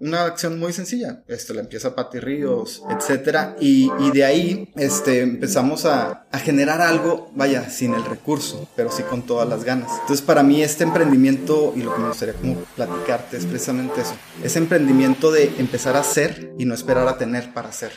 una acción muy sencilla. Este, la empieza Pati Ríos, etcétera. Y, y, de ahí, este, empezamos a, a, generar algo, vaya, sin el recurso, pero sí con todas las ganas. Entonces, para mí, este emprendimiento, y lo que me gustaría como platicarte es precisamente eso. Ese emprendimiento de empezar a hacer y no esperar a tener para hacer.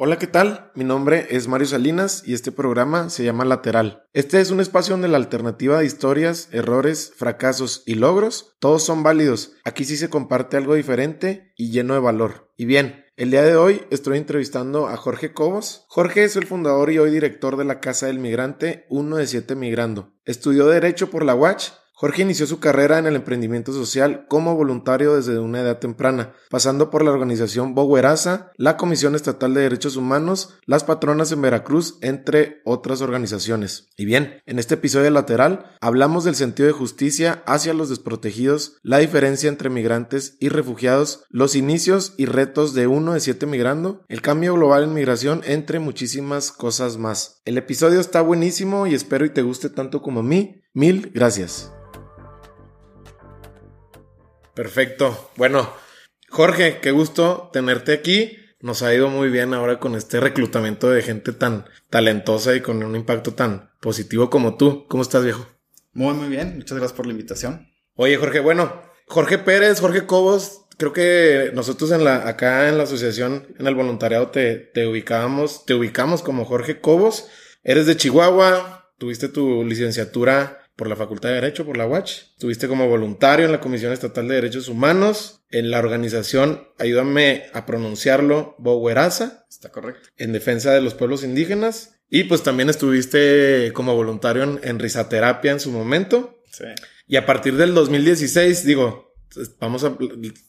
Hola, ¿qué tal? Mi nombre es Mario Salinas y este programa se llama Lateral. Este es un espacio donde la alternativa de historias, errores, fracasos y logros, todos son válidos. Aquí sí se comparte algo diferente y lleno de valor. Y bien, el día de hoy estoy entrevistando a Jorge Cobos. Jorge es el fundador y hoy director de la Casa del Migrante, uno de siete migrando. Estudió Derecho por la UACH Jorge inició su carrera en el emprendimiento social como voluntario desde una edad temprana, pasando por la organización Bogueraza, la Comisión Estatal de Derechos Humanos, las Patronas en Veracruz, entre otras organizaciones. Y bien, en este episodio lateral hablamos del sentido de justicia hacia los desprotegidos, la diferencia entre migrantes y refugiados, los inicios y retos de uno de siete migrando, el cambio global en migración, entre muchísimas cosas más. El episodio está buenísimo y espero y te guste tanto como a mí. Mil gracias. Perfecto. Bueno, Jorge, qué gusto tenerte aquí. Nos ha ido muy bien ahora con este reclutamiento de gente tan talentosa y con un impacto tan positivo como tú. ¿Cómo estás, viejo? Muy, muy bien. Muchas gracias por la invitación. Oye, Jorge, bueno, Jorge Pérez, Jorge Cobos, creo que nosotros en la, acá en la asociación, en el voluntariado, te, te ubicábamos, te ubicamos como Jorge Cobos. Eres de Chihuahua, tuviste tu licenciatura por la Facultad de Derecho, por la UACH. Estuviste como voluntario en la Comisión Estatal de Derechos Humanos, en la organización, ayúdame a pronunciarlo, Bogueraza. Está correcto. En defensa de los pueblos indígenas. Y pues también estuviste como voluntario en, en risaterapia en su momento. Sí. Y a partir del 2016, digo, vamos a,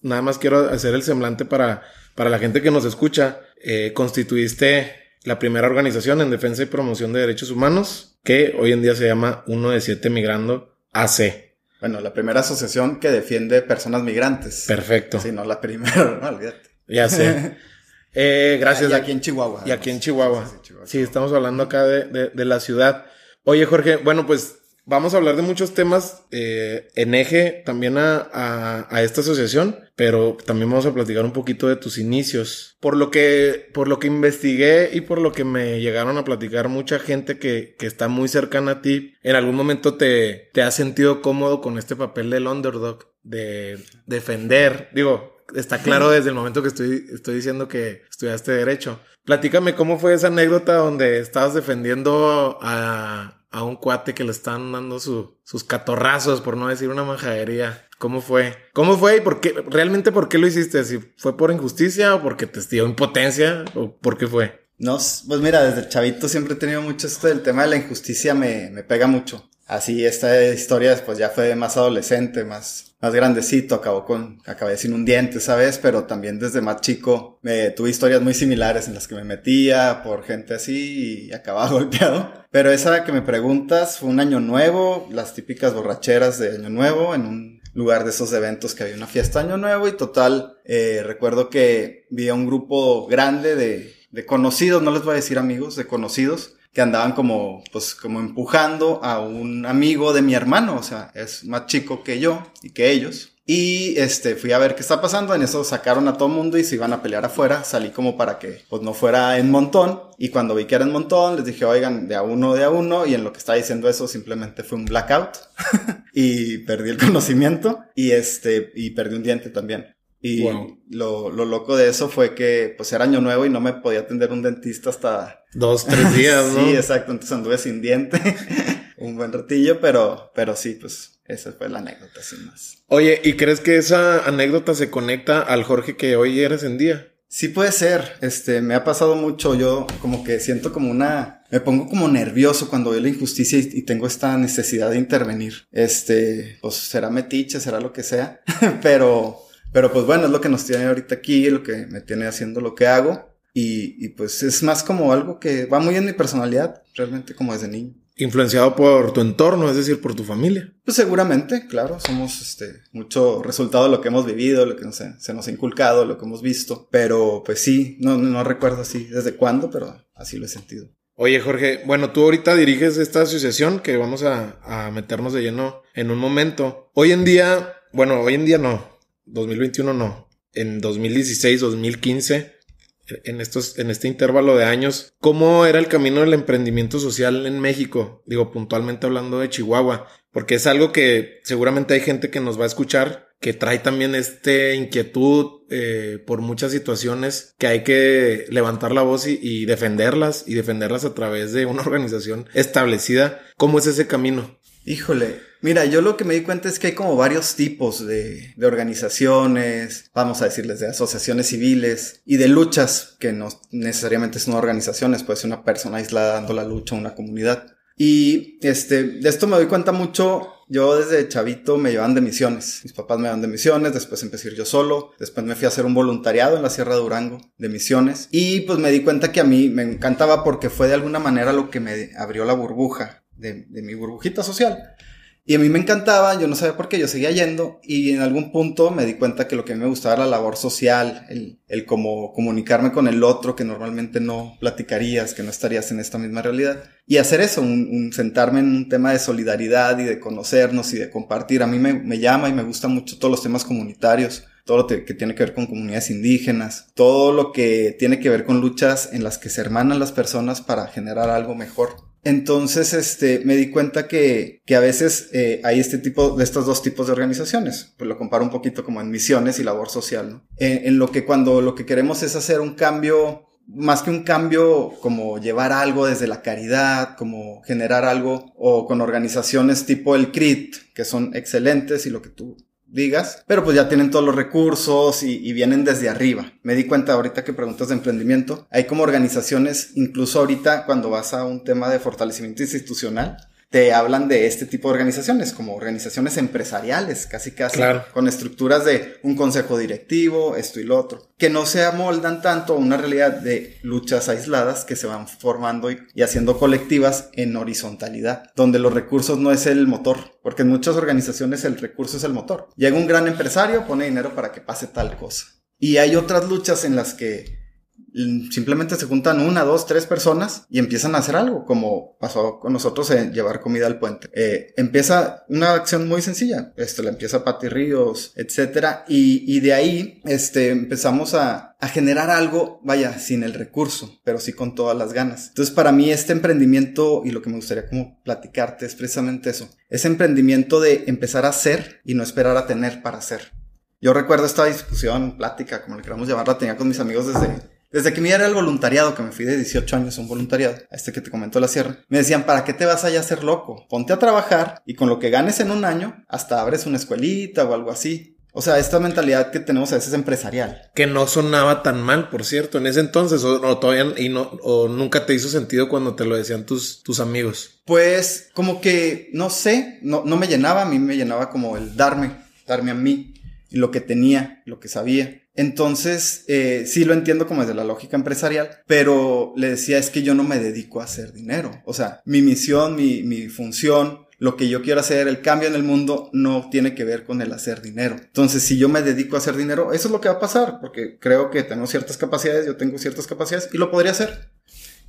nada más quiero hacer el semblante para, para la gente que nos escucha. Eh, constituiste la primera organización en defensa y promoción de derechos humanos que hoy en día se llama Uno de Siete Migrando AC. Bueno, la primera asociación que defiende personas migrantes. Perfecto. Sí, no la primera, no, olvídate. Ya sé. Eh, gracias. Y aquí en Chihuahua. Y aquí en Chihuahua. Sí, Chihuahua. sí estamos hablando acá de, de, de, la ciudad. Oye, Jorge, bueno, pues vamos a hablar de muchos temas eh, en eje también a, a, a, esta asociación, pero también vamos a platicar un poquito de tus inicios. Por lo que, por lo que investigué y por lo que me llegaron a platicar mucha gente que, que está muy cercana a ti, en algún momento te, te has sentido cómodo con este papel del underdog, de defender, digo, está claro desde el momento que estoy, estoy diciendo que estudiaste derecho. Platícame cómo fue esa anécdota donde estabas defendiendo a, a un cuate que le están dando su, sus catorrazos, por no decir una majadería. ¿Cómo fue? ¿Cómo fue y por qué? ¿Realmente por qué lo hiciste? ¿Si fue por injusticia o porque te impotencia o por qué fue? No, pues mira, desde chavito siempre he tenido mucho esto del tema de la injusticia me, me pega mucho. Así esta historia pues ya fue más adolescente, más, más grandecito, acabó con, acabé sin un diente, ¿sabes? Pero también desde más chico me tuve historias muy similares en las que me metía por gente así y acababa golpeado. Pero esa que me preguntas fue un año nuevo, las típicas borracheras de año nuevo en un lugar de esos eventos que había una fiesta año nuevo y total, eh, recuerdo que vi a un grupo grande de, de conocidos, no les voy a decir amigos, de conocidos, que andaban como, pues, como empujando a un amigo de mi hermano, o sea, es más chico que yo y que ellos. Y este, fui a ver qué está pasando. En eso sacaron a todo mundo y se iban a pelear afuera. Salí como para que pues no fuera en montón. Y cuando vi que era en montón, les dije, oigan, de a uno, de a uno. Y en lo que estaba diciendo eso, simplemente fue un blackout. y perdí el conocimiento. Y este, y perdí un diente también. Y wow. lo, lo loco de eso fue que pues era año nuevo y no me podía atender un dentista hasta... Dos, tres días, ¿no? sí, exacto. Entonces anduve sin diente un buen ratillo, pero, pero sí, pues esa fue la anécdota, sin más. Oye, ¿y crees que esa anécdota se conecta al Jorge que hoy eres en día? Sí puede ser, este, me ha pasado mucho, yo como que siento como una, me pongo como nervioso cuando veo la injusticia y, y tengo esta necesidad de intervenir. Este, pues será metiche, será lo que sea, pero, pero pues bueno, es lo que nos tiene ahorita aquí, lo que me tiene haciendo lo que hago. Y, y pues es más como algo que va muy en mi personalidad, realmente como desde niño. Influenciado por tu entorno, es decir, por tu familia. Pues seguramente, claro, somos este mucho resultado de lo que hemos vivido, lo que no sé, se nos ha inculcado, lo que hemos visto. Pero pues sí, no, no recuerdo así desde cuándo, pero así lo he sentido. Oye, Jorge, bueno, tú ahorita diriges esta asociación que vamos a, a meternos de lleno en un momento. Hoy en día, bueno, hoy en día no, 2021 no, en 2016, 2015, en, estos, en este intervalo de años, ¿cómo era el camino del emprendimiento social en México? Digo, puntualmente hablando de Chihuahua, porque es algo que seguramente hay gente que nos va a escuchar que trae también este inquietud eh, por muchas situaciones que hay que levantar la voz y, defenderlas y defenderlas a través de una organización establecida. ¿Cómo es ese camino? Híjole, mira, yo lo que me di cuenta es que hay como varios tipos de, organizaciones, vamos a decirles, de asociaciones civiles y de luchas, que no necesariamente son organizaciones, puede ser una persona aislada dando la lucha a una comunidad. Y este, de esto me doy cuenta mucho. Yo desde chavito me llevan de misiones. Mis papás me llevan de misiones, después empecé yo solo. Después me fui a hacer un voluntariado en la Sierra de Durango de misiones. Y pues me di cuenta que a mí me encantaba porque fue de alguna manera lo que me abrió la burbuja de, de mi burbujita social. Y a mí me encantaba, yo no sabía por qué, yo seguía yendo y en algún punto me di cuenta que lo que a mí me gustaba era la labor social, el, el como comunicarme con el otro que normalmente no platicarías, que no estarías en esta misma realidad. Y hacer eso, un, sentarme en un tema de solidaridad y de conocernos y de compartir. A mí me, me llama y me gusta mucho todos los temas comunitarios todo lo que tiene que ver con comunidades indígenas, todo lo que tiene que ver con luchas en las que se hermanan las personas para generar algo mejor. Entonces, este, me di cuenta que, que a veces eh, hay este tipo, de estos dos tipos de organizaciones. Pues lo comparo un poquito como en misiones y labor social, ¿no? En, en lo que cuando lo que queremos es hacer un cambio, más que un cambio como llevar algo desde la caridad, como generar algo, o con organizaciones tipo el CRIT, que son excelentes y lo que tú digas, pero pues ya tienen todos los recursos y, vienen desde arriba. Me di cuenta ahorita que preguntas de emprendimiento, hay como organizaciones, incluso ahorita cuando vas a un tema de fortalecimiento institucional, te hablan de este tipo de organizaciones, como organizaciones empresariales, casi casi, con estructuras de un consejo directivo, esto y lo otro, que no se amoldan tanto a una realidad de luchas aisladas que se van formando y, y haciendo colectivas en horizontalidad, donde los recursos no es el motor, porque en muchas organizaciones el recurso es el motor. Llega un gran empresario, pone dinero para que pase tal cosa. Y hay otras luchas en las que simplemente se juntan una, dos, tres personas y empiezan a hacer algo, como pasó con nosotros en llevar comida al puente. Eh, empieza una acción muy sencilla, esto la empieza Pati Ríos, etcétera, y, y, de ahí este, empezamos a, a generar algo, vaya, sin el recurso, pero sí con todas las ganas. Entonces, para mí este emprendimiento y lo que me gustaría como platicarte es precisamente eso, ese emprendimiento de empezar a hacer y no esperar a tener para hacer. Yo recuerdo esta discusión, plática, como le queramos llamarla, tenía con mis amigos desde desde que me era el voluntariado, que me fui de 18 años a un voluntariado, a este que te comentó la sierra, me decían, ¿para qué te vas allá a ser loco? Ponte a trabajar y con lo que ganes en un año, hasta abres una escuelita o algo así. O sea, esta mentalidad que tenemos a veces empresarial. Que no sonaba tan mal, por cierto, en ese entonces, o, todavía, y no, o nunca te hizo sentido cuando te lo decían tus, tus amigos. Pues, como que, no sé, no, no me llenaba, a mí me llenaba como el darme, darme a mí, lo que tenía, lo que sabía. Entonces, eh, sí lo entiendo como desde la lógica empresarial, pero le decía es que yo no me dedico a hacer dinero. O sea, mi misión, mi, mi función, lo que yo quiero hacer, el cambio en el mundo, no tiene que ver con el hacer dinero. Entonces, si yo me dedico a hacer dinero, eso es lo que va a pasar, porque creo que tengo ciertas capacidades, yo tengo ciertas capacidades y lo podría hacer.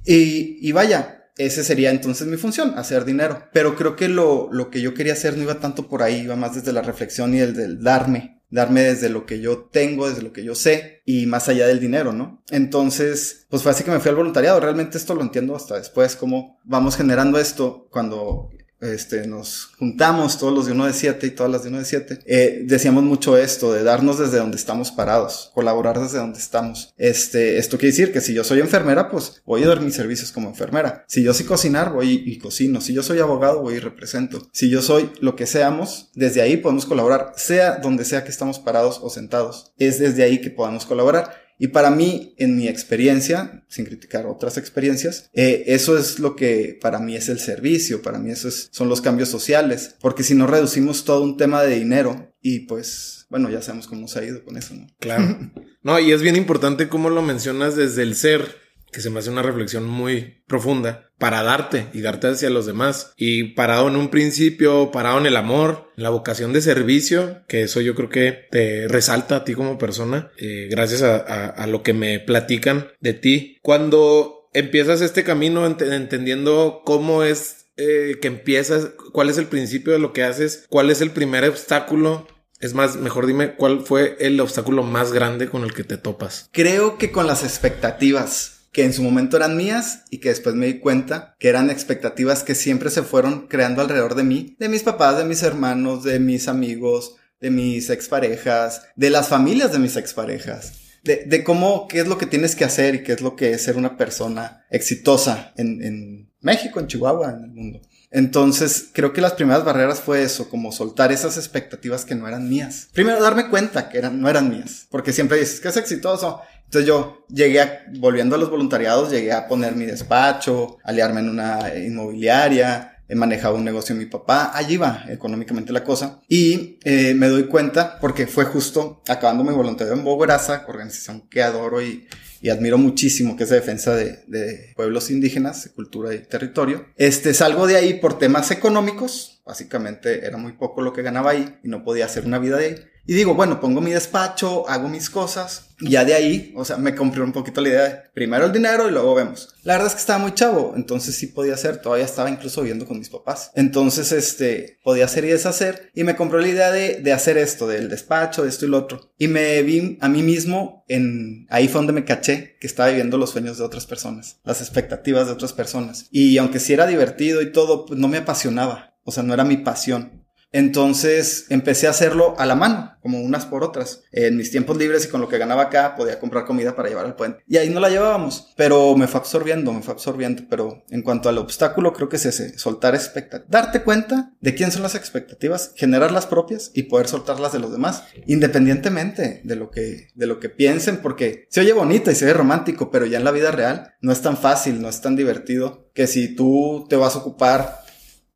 Y, y vaya, ese sería entonces mi función, hacer dinero. Pero creo que lo, lo que yo quería hacer no iba tanto por ahí, iba más desde la reflexión y el del darme darme desde lo que yo tengo, desde lo que yo sé y más allá del dinero, ¿no? Entonces, pues fue así que me fui al voluntariado. Realmente esto lo entiendo hasta después, cómo vamos generando esto cuando este, nos juntamos todos los de uno de siete y todas las de uno de siete, eh, decíamos mucho esto, de darnos desde donde estamos parados, colaborar desde donde estamos. Este, esto quiere decir que si yo soy enfermera, pues voy a dar mis servicios como enfermera. Si yo sé cocinar, voy y cocino. Si yo soy abogado, voy y represento. Si yo soy lo que seamos, desde ahí podemos colaborar, sea donde sea que estamos parados o sentados. Es desde ahí que podamos colaborar. Y para mí, en mi experiencia, sin criticar otras experiencias, eh, eso es lo que para mí es el servicio, para mí eso son los cambios sociales, porque si no reducimos todo un tema de dinero y pues, bueno, ya sabemos cómo se ha ido con eso, ¿no? Claro. no, y es bien importante cómo lo mencionas desde el ser, que se me hace una reflexión muy profunda para darte y darte hacia los demás. Y parado en un principio, parado en el amor, en la vocación de servicio, que eso yo creo que te resalta a ti como persona, eh, gracias a, lo que me platican de ti. Cuando empiezas este camino entendiendo cómo es eh, que empiezas, cuál es el principio de lo que haces, cuál es el primer obstáculo Es más, mejor dime cuál fue el obstáculo más grande con el que te topas. Creo que con las expectativas que en su momento eran mías y que después me di cuenta que eran expectativas que siempre se fueron creando alrededor de mí, de mis papás, de mis hermanos, de mis amigos, de mis exparejas, de las familias de mis exparejas. De, de cómo, qué es lo que tienes que hacer y qué es lo que es ser una persona exitosa en, en México, en Chihuahua, en el mundo. Entonces, creo que las primeras barreras fue eso, como soltar esas expectativas que no eran mías. Primero, darme cuenta que eran, no eran mías, porque siempre dices que es exitoso. Entonces yo llegué a, volviendo a los voluntariados, llegué a poner mi despacho, aliarme en una inmobiliaria, he manejado un negocio mi papá, allí va económicamente la cosa. Y eh, me doy cuenta, porque fue justo acabando mi voluntariado en Bogoraza, organización que adoro y, y admiro muchísimo, que es de defensa de, pueblos indígenas, cultura y territorio. Este, salgo de ahí por temas económicos, básicamente era muy poco lo que ganaba ahí y no podía hacer una vida de ahí. Y digo, bueno, pongo mi despacho, hago mis cosas, y ya de ahí, o sea, me compré un poquito la idea de primero el dinero y luego vemos. La verdad es que estaba muy chavo, entonces sí podía hacer, todavía estaba incluso viviendo con mis papás. Entonces, este, podía hacer y deshacer, y me compró la idea de, de hacer esto, del despacho, de esto y lo otro. Y me vi a mí mismo en, ahí fue donde me caché que estaba viviendo los sueños de otras personas, las expectativas de otras personas. Y aunque sí era divertido y todo, pues no me apasionaba, o sea, no era mi pasión. Entonces empecé a hacerlo a la mano, como unas por otras. En mis tiempos libres y con lo que ganaba acá podía comprar comida para llevar al puente. Y ahí no la llevábamos, pero me fue absorbiendo, me fue absorbiendo. Pero en cuanto al obstáculo, creo que es ese, soltar expectativas. Darte cuenta de quién son las expectativas, generar las propias y poder soltarlas de los demás, independientemente de lo que, de lo que piensen, porque se oye bonito y se ve romántico, pero ya en la vida real no es tan fácil, no es tan divertido que si tú te vas a ocupar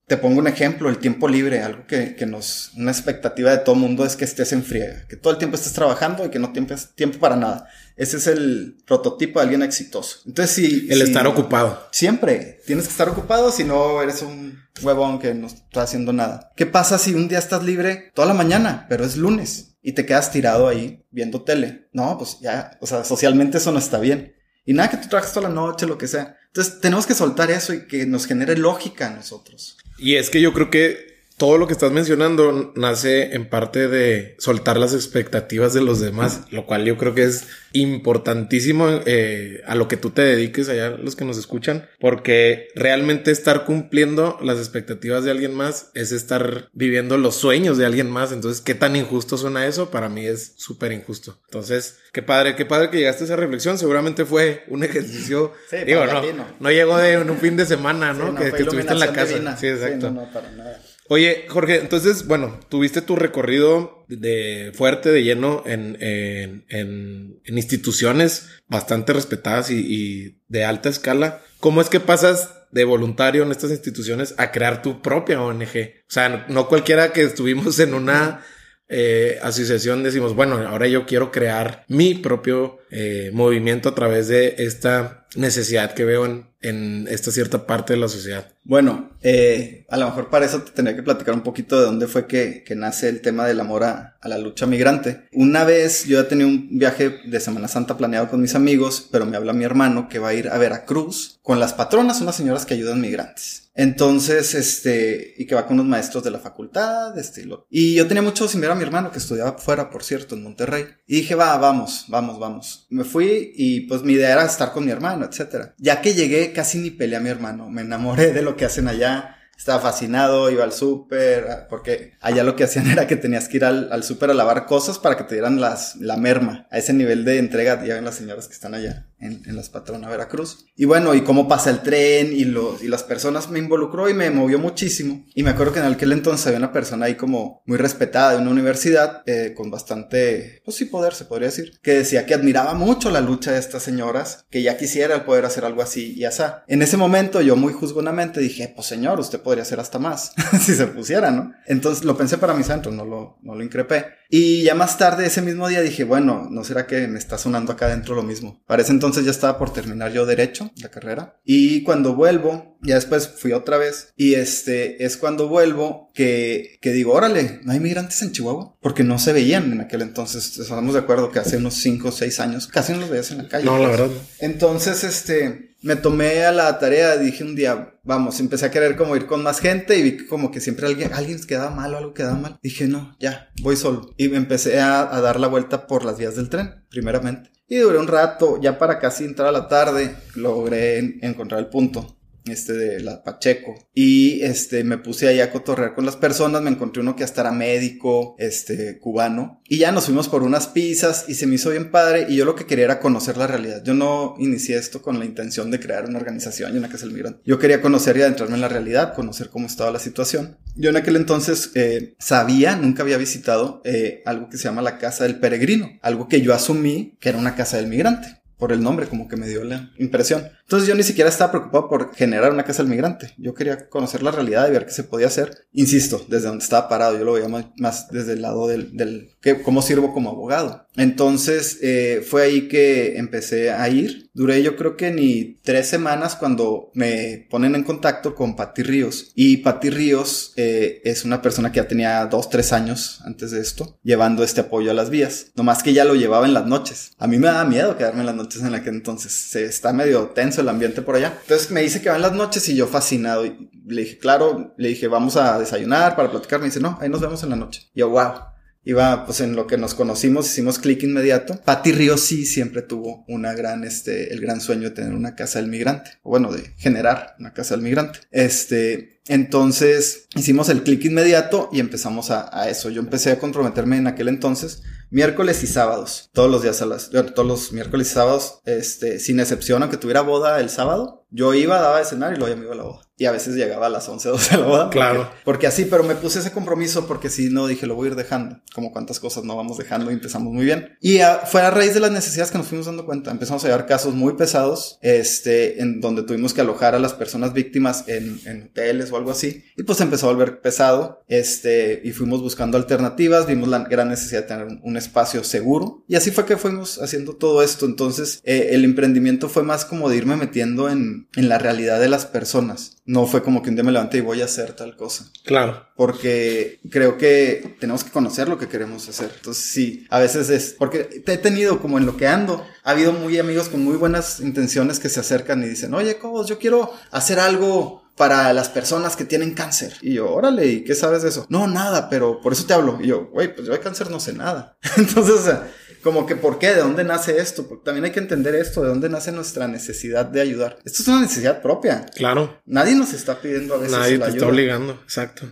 te pongo un ejemplo, el tiempo libre, algo que, que nos, una expectativa de todo mundo es que estés en friega, que todo el tiempo estés trabajando y que no tienes tiempo para nada. Ese es el prototipo de alguien exitoso. Entonces, si... El si- estar ocupado. Siempre. Tienes que estar ocupado, si no eres un huevón que no está haciendo nada. ¿Qué pasa si un día estás libre toda la mañana, pero es lunes y te quedas tirado ahí viendo tele? No, pues ya, o sea, socialmente eso no está bien. Y nada que tú trabajes toda la noche, lo que sea. Entonces, tenemos que soltar eso y que nos genere lógica a nosotros. Y es que yo creo que todo lo que estás mencionando nace en parte de soltar las expectativas de los demás, lo cual yo creo que es importantísimo eh, a lo que tú te dediques allá, los que nos escuchan, porque realmente estar cumpliendo las expectativas de alguien más es estar viviendo los sueños de alguien más. Entonces, ¿qué tan injusto suena eso? Para mí es súper injusto. Entonces, qué padre, qué padre que llegaste a esa reflexión. Seguramente fue un ejercicio, Sí, digo, no, no llegó de un fin de semana, ¿no? Sí, que, estuviste en la casa. divina. Sí, exacto. no, no, para nada. Oye, Jorge, entonces, bueno, tuviste tu recorrido de fuerte, de lleno en, en, en, en instituciones bastante respetadas y, de alta escala. ¿Cómo es que pasas de voluntario en estas instituciones a crear tu propia ONG? O sea, no cualquiera que estuvimos en una eh, asociación decimos, bueno, ahora yo quiero crear mi propio eh, movimiento a través de esta necesidad que veo en, esta cierta parte de la sociedad. Bueno, eh, a lo mejor para eso te tendría que platicar un poquito de dónde fue que, que nace el tema del amor a, a la lucha migrante. Una vez yo ya tenía un viaje de Semana Santa planeado con mis amigos, pero me habla mi hermano que va a ir a Veracruz con las patronas, unas señoras que ayudan migrantes. Entonces, este, y que va con unos maestros de la facultad, este, y lo- y yo tenía mucho sin ver a mi hermano que estudiaba fuera, por cierto, en Monterrey. Y dije, va, vamos, vamos, vamos. Me fui y pues mi idea era estar con mi hermano, etcétera. Ya que llegué, casi ni peleé a mi hermano. Me enamoré de lo que hacen allá. Estaba fascinado, iba al súper, ah, porque allá lo que hacían era que tenías que ir al, al súper a lavar cosas para que te dieran las, la merma. A ese nivel de entrega ya ven las señoras que están allá en, en las patronas Veracruz. Y bueno, y cómo pasa el tren y, y las personas me involucró y me movió muchísimo. Y me acuerdo que en aquel entonces había una persona ahí como muy respetada de una universidad, eh, con bastante, pues sí, poder se podría decir, que decía que admiraba mucho la lucha de estas señoras, que ya quisiera el poder hacer algo así y asá. En ese momento yo muy juzgonamente dije, pues señor, usted podría hacer hasta más, si se pusiera, ¿no? Entonces lo pensé para mis centros, no lo, no lo increpé. Y ya más tarde ese mismo día dije, bueno, ¿no será que me está sonando acá adentro lo mismo? Para ese entonces ya estaba por terminar yo derecho, la carrera. Y cuando vuelvo, ya después fui otra vez. Y este es cuando vuelvo que, que digo, órale, no hay migrantes en Chihuahua. Porque no se veían en aquel entonces. Estamos de acuerdo que hace unos 5 o 6 años casi no los veías en la calle. No, la verdad. Entonces, este, me tomé a la tarea, dije un día, vamos, empecé a querer como ir con más gente y vi como que siempre alguien, alguien quedaba mal o algo quedaba mal. Dije, no, ya, voy solo. Y me empecé a, a dar la vuelta por las vías del tren, primeramente. Y duré un rato, ya para casi entrar a la tarde, logré encontrar el punto este de la Pacheco. Y este me puse ahí a cotorrear con las personas, me encontré uno que hasta era médico, este cubano, y ya nos fuimos por unas pizzas y se me hizo bien padre y yo lo que quería era conocer la realidad. Yo no inicié esto con la intención de crear una organización y una casa del migrante. Yo quería conocer y adentrarme en la realidad, conocer cómo estaba la situación. Yo en aquel entonces eh, sabía, nunca había visitado eh, algo que se llama la casa del peregrino, algo que yo asumí que era una casa del migrante por el nombre, como que me dio la impresión. Entonces yo ni siquiera estaba preocupado por generar una casa del migrante. Yo quería conocer la realidad y ver qué se podía hacer. Insisto, desde donde estaba parado, yo lo veía más, desde el lado del, del que, cómo sirvo como abogado. Entonces eh, fue ahí que empecé a ir. Duré yo creo que ni tres semanas cuando me ponen en contacto con Patti Ríos. Y Patti Ríos eh, es una persona que ya tenía dos, tres años antes de esto, llevando este apoyo a las vías. Nomás que ya lo llevaba en las noches. A mí me daba miedo quedarme en las noches en aquel entonces. Se está medio tenso el ambiente por allá. Entonces me dice que va en las noches y yo fascinado. Le dije, claro, le dije, vamos a desayunar para platicar. Me dice, no, ahí nos vemos en la noche. Y yo, wow iba, pues en lo que nos conocimos, hicimos clic inmediato. Patty Río sí siempre tuvo una gran, este, el gran sueño de tener una casa del migrante, o bueno, de generar una casa del migrante. Este, entonces hicimos el clic inmediato y empezamos a, a, eso. Yo empecé a comprometerme en aquel entonces miércoles y sábados, todos los días a las, todos los miércoles y sábados, este, sin excepción, aunque tuviera boda el sábado, yo iba, daba de cenar y luego ya me iba a la boda. Y a veces llegaba a las 11, 12 de la boda. Claro. Porque, así, pero me puse ese compromiso porque si no, dije, lo voy a ir dejando. Como cuántas cosas no vamos dejando y empezamos muy bien. Y fue a raíz de las necesidades que nos fuimos dando cuenta. Empezamos a llevar casos muy pesados, este, en donde tuvimos que alojar a las personas víctimas en, en hoteles o algo así. Y pues empezó a volver pesado, este, y fuimos buscando alternativas, vimos la gran necesidad de tener un, espacio seguro. Y así fue que fuimos haciendo todo esto. Entonces, eh, el emprendimiento fue más como de irme metiendo en, en la realidad de las personas. No fue como que un día me levanté y voy a hacer tal cosa. Claro. Porque creo que tenemos que conocer lo que queremos hacer. Entonces, sí, a veces es, porque te he tenido como en lo que ando. Ha habido muy amigos con muy buenas intenciones que se acercan y dicen, oye, Cobos, yo quiero hacer algo para las personas que tienen cáncer. Y yo, órale, ¿y qué sabes de eso? No, nada, pero por eso te hablo. Y yo, güey, pues yo de cáncer no sé nada. Entonces, o sea, como que, ¿por qué? ¿De dónde nace esto? Porque también hay que entender esto, de dónde nace nuestra necesidad de ayudar. Esto es una necesidad propia. Claro. Nadie nos está pidiendo a veces Nadie te está obligando, exacto.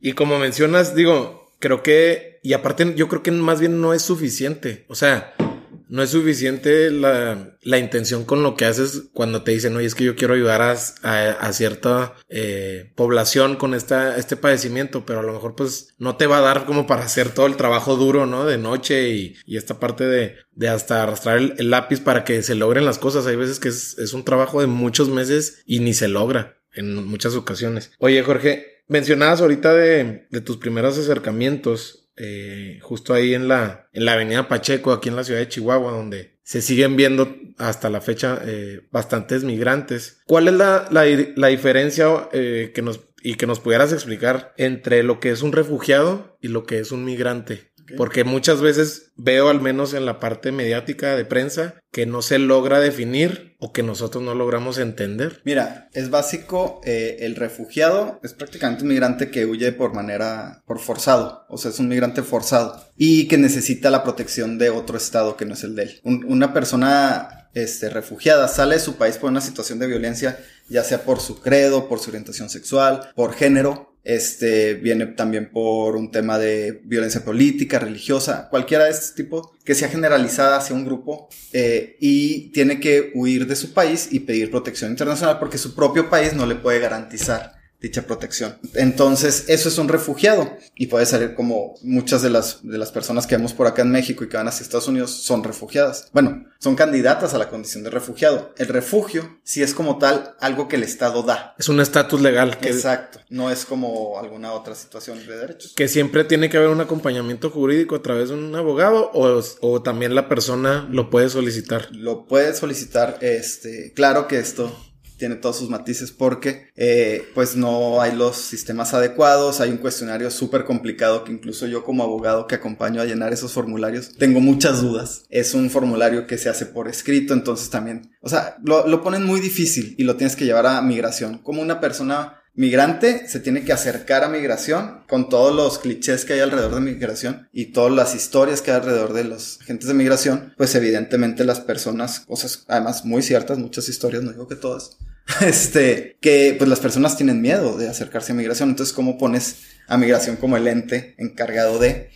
Y como mencionas, digo, creo que, y aparte yo creo que más bien no es suficiente. O sea, no es suficiente la, la, intención con lo que haces cuando te dicen, oye, es que yo quiero ayudar a, a, cierta eh, población con esta, este padecimiento, pero a lo mejor pues no te va a dar como para hacer todo el trabajo duro, ¿no? De noche y, y esta parte de, de hasta arrastrar el, lápiz para que se logren las cosas. Hay veces que es, es un trabajo de muchos meses y ni se logra en muchas ocasiones. Oye, Jorge, mencionabas ahorita de, de tus primeros acercamientos eh, justo ahí en la, en la avenida Pacheco, aquí en la ciudad de Chihuahua, donde se siguen viendo hasta la fecha eh, bastantes migrantes. ¿Cuál es la, la, diferencia eh, que nos, y que nos pudieras explicar entre lo que es un refugiado y lo que es un migrante? Porque muchas veces veo, al menos en la parte mediática de prensa, que no se logra definir o que nosotros no logramos entender. Mira, es básico, eh, el refugiado es prácticamente un migrante que huye por manera, por forzado, o sea, es un migrante forzado y que necesita la protección de otro estado que no es el de él. una persona este, refugiada sale de su país por una situación de violencia, ya sea por su credo, por su orientación sexual, por género, este viene también por un tema de violencia política, religiosa, cualquiera de este tipo que sea generalizada hacia un grupo eh, y tiene que huir de su país y pedir protección internacional porque su propio país no le puede garantizar dicha protección. Entonces, eso es un refugiado y puede salir como muchas de las, de las personas que vemos por acá en México y que van hacia Estados Unidos son refugiadas. Bueno, son candidatas a la condición de refugiado. El refugio, si es como tal, algo que el Estado da. Es un estatus legal. Que, Exacto. No es como alguna otra situación de derechos. Que siempre tiene que haber un acompañamiento jurídico a través de un abogado o, o también la persona lo puede solicitar. Lo puede solicitar, este, claro que esto tiene todos sus matices porque eh, pues no hay los sistemas adecuados, hay un cuestionario súper complicado que incluso yo como abogado que acompaño a llenar esos formularios tengo muchas dudas. Es un formulario que se hace por escrito, entonces también, o sea, lo, lo ponen muy difícil y lo tienes que llevar a migración. Como una persona migrante se tiene que acercar a migración con todos los clichés que hay alrededor de migración y todas las historias que hay alrededor de los agentes de migración, pues evidentemente las personas, cosas además muy ciertas, muchas historias, no digo que todas, este, que pues las personas tienen miedo de acercarse a migración. Entonces, ¿cómo pones a migración como el ente encargado de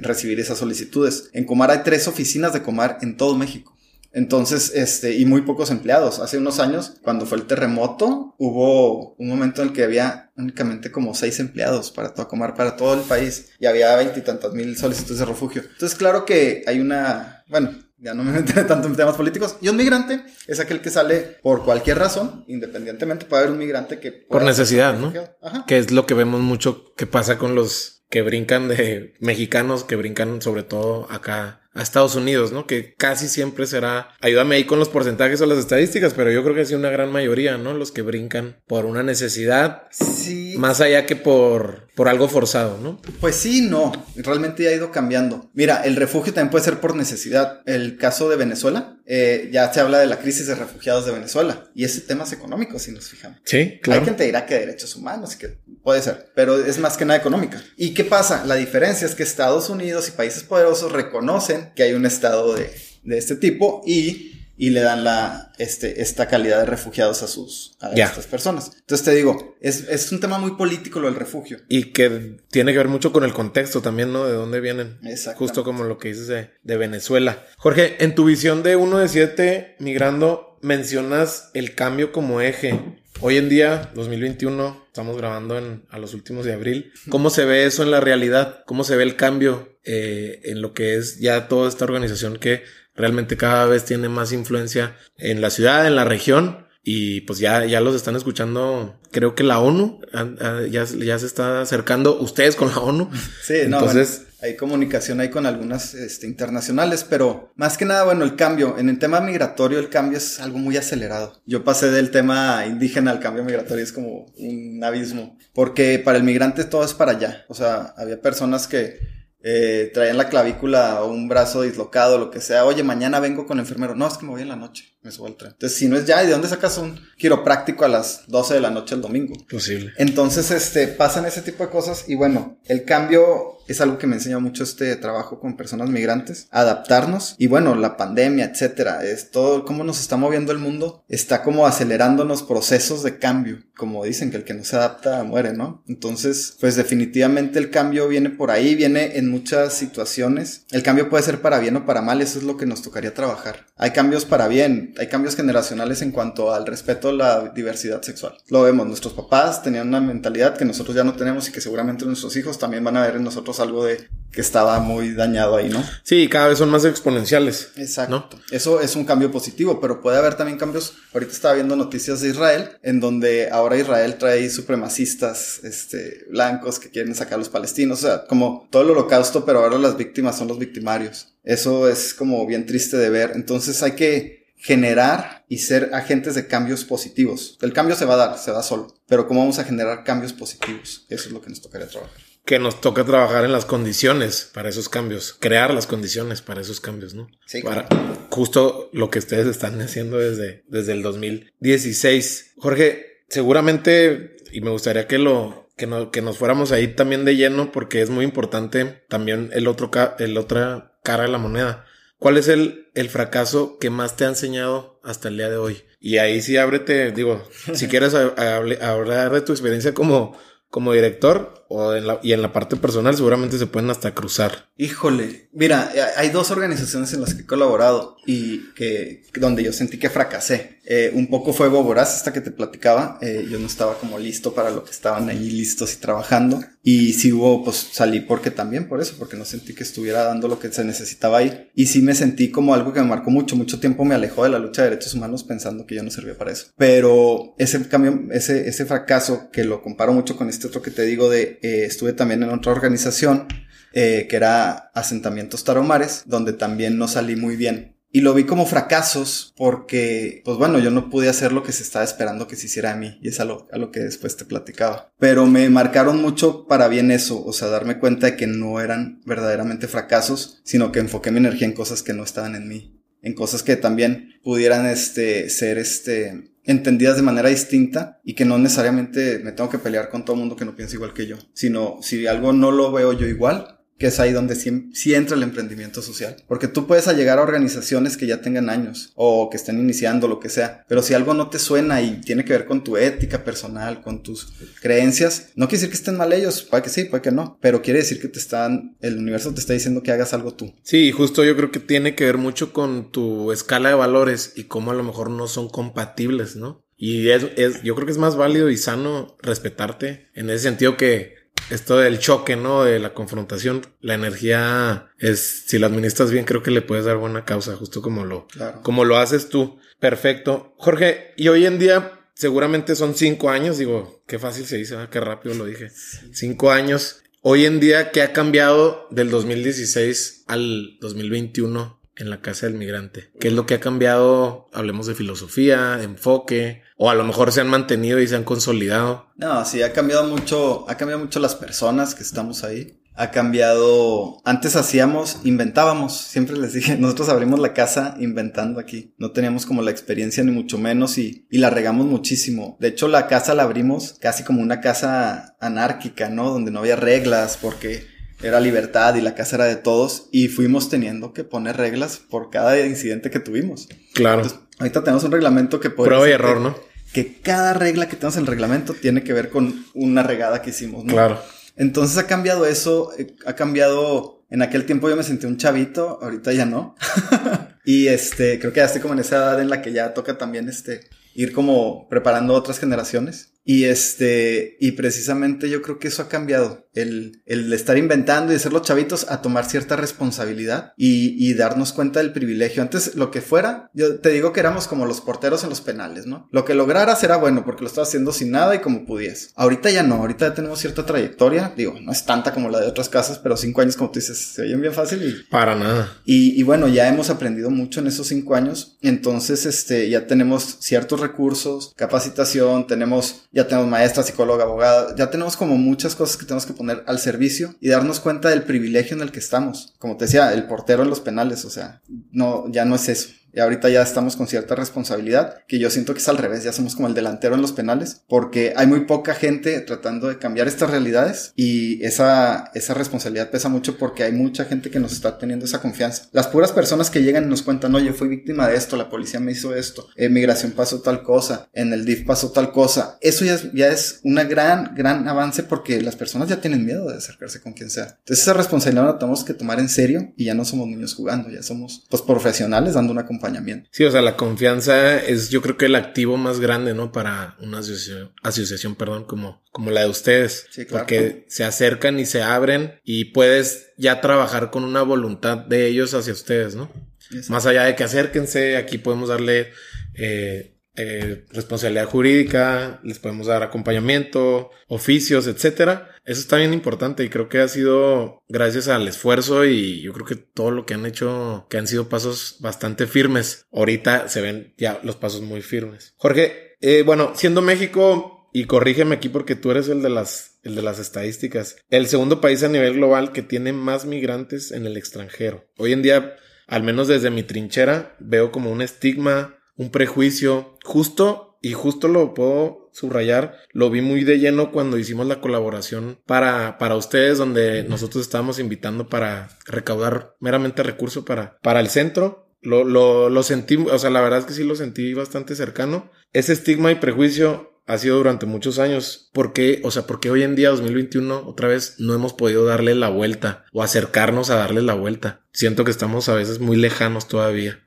recibir esas solicitudes? En Comar hay tres oficinas de Comar en todo México. Entonces, este, y muy pocos empleados. Hace unos años, cuando fue el terremoto, hubo un momento en el que había únicamente como seis empleados para Tocomar, para todo el país, y había veintitantas mil solicitudes de refugio. Entonces, claro que hay una, bueno, ya no me meteré tanto en temas políticos. Y un migrante es aquel que sale por cualquier razón, independientemente, puede haber un migrante que... Por necesidad, ¿no? Ajá. Que es lo que vemos mucho que pasa con los que brincan de mexicanos, que brincan sobre todo acá a Estados Unidos, ¿no? Que casi siempre será, ayúdame ahí con los porcentajes o las estadísticas, pero yo creo que sí una gran mayoría, ¿no? Los que brincan por una necesidad, sí. más allá que por, por algo forzado, ¿no? Pues sí, no, realmente ya ha ido cambiando. Mira, el refugio también puede ser por necesidad. El caso de Venezuela, eh, ya se habla de la crisis de refugiados de Venezuela y ese tema es económico, si nos fijamos. Sí, claro. Hay quien te dirá que derechos humanos y que puede ser, pero es más que nada económica. ¿Y qué pasa? La diferencia es que Estados Unidos y países poderosos reconocen que hay un estado de, este tipo y, y, le dan la, este, esta calidad de refugiados a sus, a estas personas. Entonces te digo, es, es, un tema muy político lo del refugio. Y que tiene que ver mucho con el contexto también, ¿no? De dónde vienen. Justo como lo que dices de, de Venezuela. Jorge, en tu visión de uno de siete migrando, mencionas el cambio como eje. Hoy en día, 2021, estamos grabando en, a los últimos de abril. ¿Cómo se ve eso en la realidad? ¿Cómo se ve el cambio eh, en lo que es ya toda esta organización que realmente cada vez tiene más influencia en la ciudad, en la región? Y pues ya, ya los están escuchando, creo que la ONU ya, ya se está acercando ustedes con la ONU. Sí, Entonces, hay comunicación ahí con algunas este, internacionales, pero más que nada, bueno, el cambio, en el tema migratorio el cambio es algo muy acelerado. Yo pasé del tema indígena al cambio migratorio, es como un abismo, porque para el migrante todo es para allá. O sea, había personas que eh, traían la clavícula o un brazo dislocado, lo que sea. Oye, mañana vengo con el enfermero. No, es que me voy en la noche. Me subo al tren. Entonces, si no es ya, ¿y de dónde sacas un quiropráctico a las 12 de la noche el domingo? Posible. Entonces, este, pasan ese tipo de cosas y bueno, el cambio es algo que me enseña mucho este trabajo con personas migrantes, adaptarnos y bueno, la pandemia, etcétera, es todo cómo nos está moviendo el mundo, está como acelerándonos procesos de cambio, como dicen que el que no se adapta muere, ¿no? Entonces, pues definitivamente el cambio viene por ahí, viene en muchas situaciones. El cambio puede ser para bien o para mal, eso es lo que nos tocaría trabajar. Hay cambios para bien, hay cambios generacionales en cuanto al respeto a la diversidad sexual. Lo vemos, nuestros papás tenían una mentalidad que nosotros ya no tenemos y que seguramente nuestros hijos también van a ver en nosotros algo de que estaba muy dañado ahí, ¿no? Sí, cada vez son más exponenciales. Exacto. Eso es un cambio positivo, pero puede haber también cambios. Ahorita estaba viendo noticias de Israel, en donde ahora Israel trae supremacistas este, blancos que quieren sacar a los palestinos. O sea, como todo el holocausto, pero ahora las víctimas son los victimarios. Eso es como bien triste de ver. Entonces hay que generar y ser agentes de cambios positivos. El cambio se va a dar, se da solo. Pero ¿cómo vamos a generar cambios positivos? Eso es lo que nos tocaría trabajar que nos toca trabajar en las condiciones para esos cambios, crear las condiciones para esos cambios, ¿no? Sí. Para justo lo que ustedes están haciendo desde, desde el 2016. Jorge, seguramente, y me gustaría que lo, que, no, que nos fuéramos ahí también de lleno, porque es muy importante también el otro, el otra cara de la moneda. ¿Cuál es el, el fracaso que más te ha enseñado hasta el día de hoy? Y ahí sí ábrete, digo, si quieres hablar de tu experiencia como, como director o en la, y en la parte personal seguramente se pueden hasta cruzar. Híjole, mira, hay dos organizaciones en las que he colaborado y que donde yo sentí que fracasé. Eh, un poco fue Boboraz, hasta que te platicaba. Eh, yo no estaba como listo para lo que estaban ahí listos y trabajando. Y sí hubo, pues salí porque también por eso, porque no sentí que estuviera dando lo que se necesitaba ahí. Y sí me sentí como algo que me marcó mucho. Mucho tiempo me alejó de la lucha de derechos humanos pensando que yo no servía para eso. Pero ese cambio, ese, ese fracaso que lo comparo mucho con este otro que te digo de eh, estuve también en otra organización eh, que era Asentamientos Taromares, donde también no salí muy bien y lo vi como fracasos porque, pues bueno, yo no pude hacer lo que se estaba esperando que se hiciera a mí y es a lo, a lo que después te platicaba. Pero me marcaron mucho para bien eso, o sea, darme cuenta de que no eran verdaderamente fracasos, sino que enfoqué mi energía en cosas que no estaban en mí, en cosas que también pudieran, este, ser, este, entendidas de manera distinta y que no necesariamente me tengo que pelear con todo el mundo que no piensa igual que yo, sino si algo no lo veo yo igual, que es ahí donde sí, entra el emprendimiento social. Porque tú puedes llegar a organizaciones que ya tengan años o que estén iniciando, lo que sea. Pero si algo no te suena y tiene que ver con tu ética personal, con tus creencias, no quiere decir que estén mal ellos. Puede que sí, puede que no. Pero quiere decir que te están, el universo te está diciendo que hagas algo tú. Sí, justo yo creo que tiene que ver mucho con tu escala de valores y cómo a lo mejor no son compatibles, ¿no? Y es, es, yo creo que es más válido y sano respetarte en ese sentido que esto del choque, ¿no? De la confrontación, la energía es, si la administras bien, creo que le puedes dar buena causa, justo como lo, como lo haces tú. Perfecto. Jorge, y hoy en día seguramente son cinco años, digo, qué fácil se dice, qué rápido lo dije. Cinco años. Hoy en día, ¿qué ha cambiado del 2016 al 2021 en la casa del migrante? ¿Qué es lo que ha cambiado? Hablemos de filosofía, enfoque, o a lo mejor se han mantenido y se han consolidado. No, sí, ha cambiado mucho, ha cambiado mucho las personas que estamos ahí. Ha cambiado, antes hacíamos, inventábamos, siempre les dije, nosotros abrimos la casa inventando aquí, no teníamos como la experiencia ni mucho menos y, y la regamos muchísimo. De hecho, la casa la abrimos casi como una casa anárquica, ¿no? Donde no había reglas porque era libertad y la casa era de todos y fuimos teniendo que poner reglas por cada incidente que tuvimos. Claro. ahorita tenemos un reglamento que puede... Prueba y error, ¿no? que cada regla que tenemos en el reglamento tiene que ver con una regada que hicimos, ¿no? Claro. Entonces ha cambiado eso, eh, ha cambiado, en aquel tiempo yo me sentí un chavito, ahorita ya no. y este, creo que ya estoy como en esa edad en la que ya toca también este, ir como preparando otras generaciones. Y este, y precisamente yo creo que eso ha cambiado. El, el estar inventando y ser los chavitos a tomar cierta responsabilidad y, y, darnos cuenta del privilegio. Antes, lo que fuera, yo te digo que éramos como los porteros en los penales, ¿no? Lo que lograras era bueno porque lo estabas haciendo sin nada y como pudies. Ahorita ya no, ahorita ya tenemos cierta trayectoria. Digo, no es tanta como la de otras casas, pero cinco años, como tú dices, se oyen bien fácil y. Para nada. Y, y bueno, ya hemos aprendido mucho en esos cinco años. Entonces, este, ya tenemos ciertos recursos, capacitación, tenemos ya tenemos maestra, psicóloga, abogada, ya tenemos como muchas cosas que tenemos que poner al servicio y darnos cuenta del privilegio en el que estamos. Como te decía, el portero en los penales, o sea, no, ya no es eso. Y ahorita ya estamos con cierta responsabilidad, que yo siento que es al revés, ya somos como el delantero en los penales, porque hay muy poca gente tratando de cambiar estas realidades y esa, esa responsabilidad pesa mucho porque hay mucha gente que nos está teniendo esa confianza. Las puras personas que llegan y nos cuentan, oye, fui víctima de esto, la policía me hizo esto, en migración pasó tal cosa, en el DIF pasó tal cosa, eso ya es, ya es una gran, gran avance porque las personas ya tienen miedo de acercarse con quien sea. Entonces esa responsabilidad la tenemos que tomar en serio y ya no somos niños jugando, ya somos pues profesionales dando una Sí, o sea, la confianza es yo creo que el activo más grande, ¿no? Para una asociación, asociación perdón, como, como la de ustedes. Sí, claro. Porque se acercan y se abren y puedes ya trabajar con una voluntad de ellos hacia ustedes, ¿no? Más allá de que acérquense, aquí podemos darle eh, eh, responsabilidad jurídica, les podemos dar acompañamiento, oficios, etcétera. Eso está bien importante y creo que ha sido gracias al esfuerzo y yo creo que todo lo que han hecho, que han sido pasos bastante firmes. Ahorita se ven ya los pasos muy firmes. Jorge, eh, bueno, siendo México, y corrígeme aquí porque tú eres el de las, el de las estadísticas, el segundo país a nivel global que tiene más migrantes en el extranjero. Hoy en día, al menos desde mi trinchera, veo como un estigma un prejuicio justo y justo lo puedo subrayar, lo vi muy de lleno cuando hicimos la colaboración para, para ustedes, donde nosotros estábamos invitando para recaudar meramente recursos para, para el centro. Lo, lo, lo sentí, o sea, la verdad es que sí lo sentí bastante cercano. Ese estigma y prejuicio ha sido durante muchos años. ¿Por qué? O sea, porque hoy en día, 2021, otra vez no hemos podido darle la vuelta o acercarnos a darle la vuelta. Siento que estamos a veces muy lejanos todavía.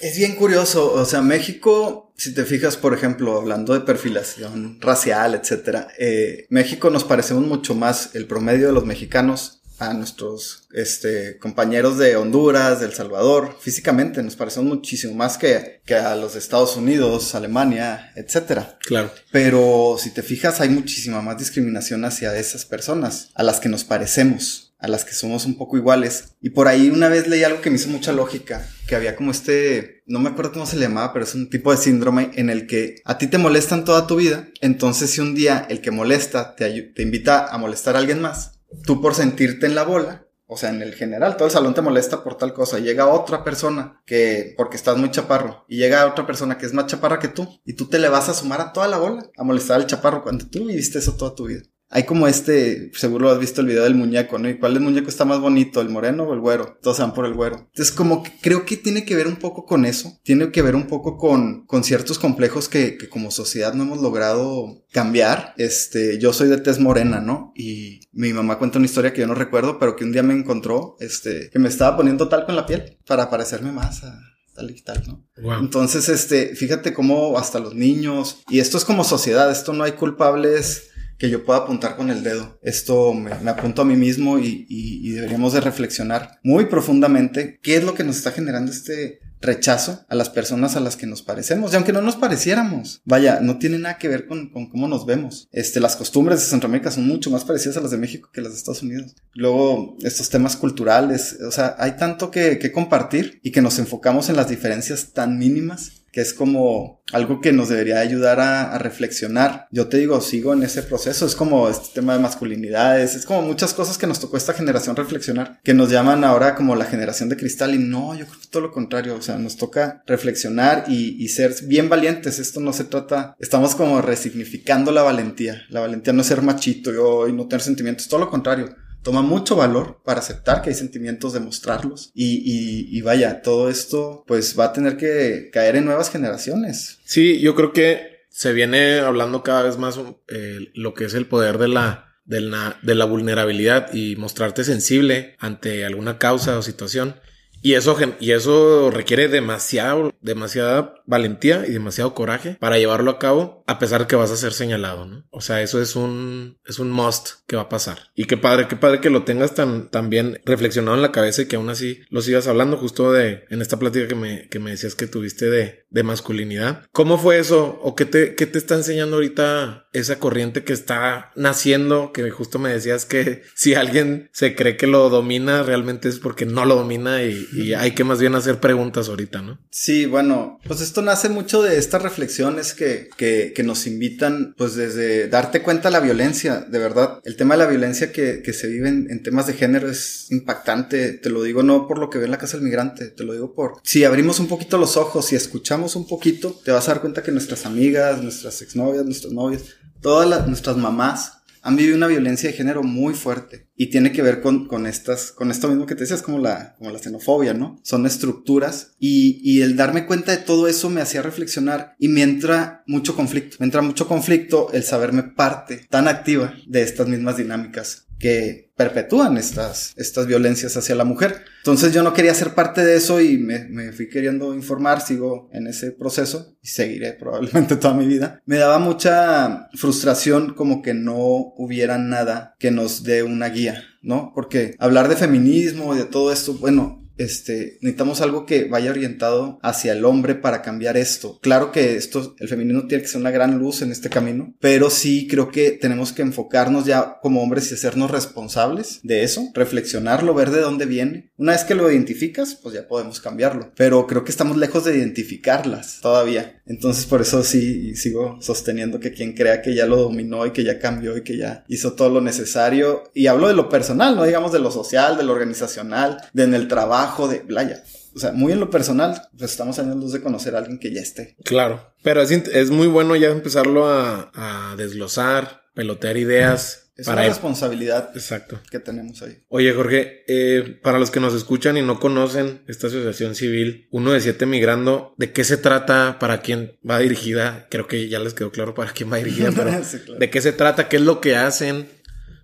Es bien curioso, o sea, México, si te fijas, por ejemplo, hablando de perfilación racial, etcétera, eh, México nos parecemos mucho más el promedio de los mexicanos a nuestros este, compañeros de Honduras, de El Salvador, físicamente nos parecemos muchísimo más que, que a los Estados Unidos, Alemania, etcétera. Claro. Pero si te fijas, hay muchísima más discriminación hacia esas personas a las que nos parecemos. A las que somos un poco iguales. Y por ahí una vez leí algo que me hizo mucha lógica, que había como este, no me acuerdo cómo se le llamaba, pero es un tipo de síndrome en el que a ti te molestan toda tu vida, entonces si un día el que molesta te, te invita a molestar a alguien más, tú por sentirte en la bola, o sea, en el general, todo el salón te molesta por tal cosa. Llega otra persona que, porque estás muy chaparro, y llega otra persona que es más chaparra que tú, y tú te le vas a sumar a toda la bola, a molestar al chaparro cuando tú viviste eso toda tu vida. Hay como este, seguro has visto el video del muñeco, ¿no? ¿Y cuál del muñeco está más bonito, el moreno o el güero? Todos van por el güero. Entonces, como que creo que tiene que ver un poco con eso. Tiene que ver un poco con, con ciertos complejos que, que como sociedad no hemos logrado cambiar. Este, yo soy de tez morena, ¿no? Y mi mamá cuenta una historia que yo no recuerdo, pero que un día me encontró, este, que me estaba poniendo tal con la piel para parecerme más a, tal y tal, ¿no? Entonces, este, fíjate cómo hasta los niños, y esto es como sociedad, esto no hay culpables que yo pueda apuntar con el dedo. Esto me, apunto a mí mismo y, y, deberíamos de reflexionar muy profundamente qué es lo que nos está generando este rechazo a las personas a las que nos parecemos. Y aunque no nos pareciéramos, vaya, no tiene nada que ver con, con, cómo nos vemos. Este, las costumbres de Centroamérica son mucho más parecidas a las de México que las de Estados Unidos. Luego, estos temas culturales, o sea, hay tanto que, que compartir y que nos enfocamos en las diferencias tan mínimas que es como algo que nos debería ayudar a, reflexionar. Yo te digo, sigo en ese proceso, es como este tema de masculinidades, es como muchas cosas que nos tocó esta generación reflexionar, que nos llaman ahora como la generación de cristal y no, yo creo que todo lo contrario, o sea, nos toca reflexionar y, y ser bien valientes, esto no se trata, estamos como resignificando la valentía, la valentía no es ser machito y no tener sentimientos, todo lo contrario toma mucho valor para aceptar que hay sentimientos, demostrarlos. Y, y, y, vaya, todo esto pues va a tener que caer en nuevas generaciones. Sí, yo creo que se viene hablando cada vez más eh, lo que es el poder de la, de la, de la vulnerabilidad y mostrarte sensible ante alguna causa o situación. Y eso, y eso requiere demasiado, demasiada valentía y demasiado coraje para llevarlo a cabo, a pesar de que vas a ser señalado, ¿no? O sea, eso es un, es un must que va a pasar. Y qué padre, qué padre que lo tengas tan, tan bien reflexionado en la cabeza y que aún así lo sigas hablando justo de, en esta plática que me, que me decías que tuviste de, de masculinidad. ¿Cómo fue eso? ¿O qué te, qué te está enseñando ahorita esa corriente que está naciendo? Que justo me decías que si alguien se cree que lo domina, realmente es porque no lo domina y, y hay que más bien hacer preguntas ahorita, ¿no? Sí, bueno, pues esto nace mucho de estas reflexiones que, que, nos invitan, pues desde darte cuenta de la violencia, de verdad. El tema de la violencia que, que se vive en, temas de género es impactante, te lo digo no por lo que ve en la casa del migrante, te lo digo por... Si abrimos un poquito los ojos y escuchamos un poquito, te vas a dar cuenta que nuestras amigas, nuestras exnovias, nuestros novios, todas las, nuestras mamás han vivido una violencia de género muy fuerte y tiene que ver con, con estas, con esto mismo que te decías, como la, como la xenofobia, ¿no? Son estructuras y, y el darme cuenta de todo eso me hacía reflexionar y me entra mucho conflicto, me entra mucho conflicto el saberme parte tan activa de estas mismas dinámicas que perpetúan estas, estas violencias hacia la mujer. Entonces yo no quería ser parte de eso y me, me, fui queriendo informar, sigo en ese proceso y seguiré probablemente toda mi vida. Me daba mucha frustración como que no hubiera nada que nos dé una guía, ¿no? Porque hablar de feminismo y de todo esto, bueno, este, necesitamos algo que vaya orientado hacia el hombre para cambiar esto. Claro que esto, el feminismo tiene que ser una gran luz en este camino, pero sí creo que tenemos que enfocarnos ya como hombres y hacernos responsables de eso, reflexionarlo, ver de dónde viene. Una vez que lo identificas, pues ya podemos cambiarlo, pero creo que estamos lejos de identificarlas todavía. Entonces por eso sí sigo sosteniendo que quien crea que ya lo dominó y que ya cambió y que ya hizo todo lo necesario, y hablo de lo personal, no digamos de lo social, de lo organizacional, de en el trabajo, de playa. O sea, muy en lo personal, pues estamos años de conocer a alguien que ya esté. Claro, pero es, es muy bueno ya empezarlo a, a desglosar, pelotear ideas. Es para una responsabilidad Exacto. que tenemos ahí. Oye, Jorge, eh, para los que nos escuchan y no conocen esta asociación civil, uno de siete migrando, ¿de qué se trata? ¿Para quién va dirigida? Creo que ya les quedó claro para quién va dirigida, pero ¿de qué se trata? ¿Qué es lo que hacen?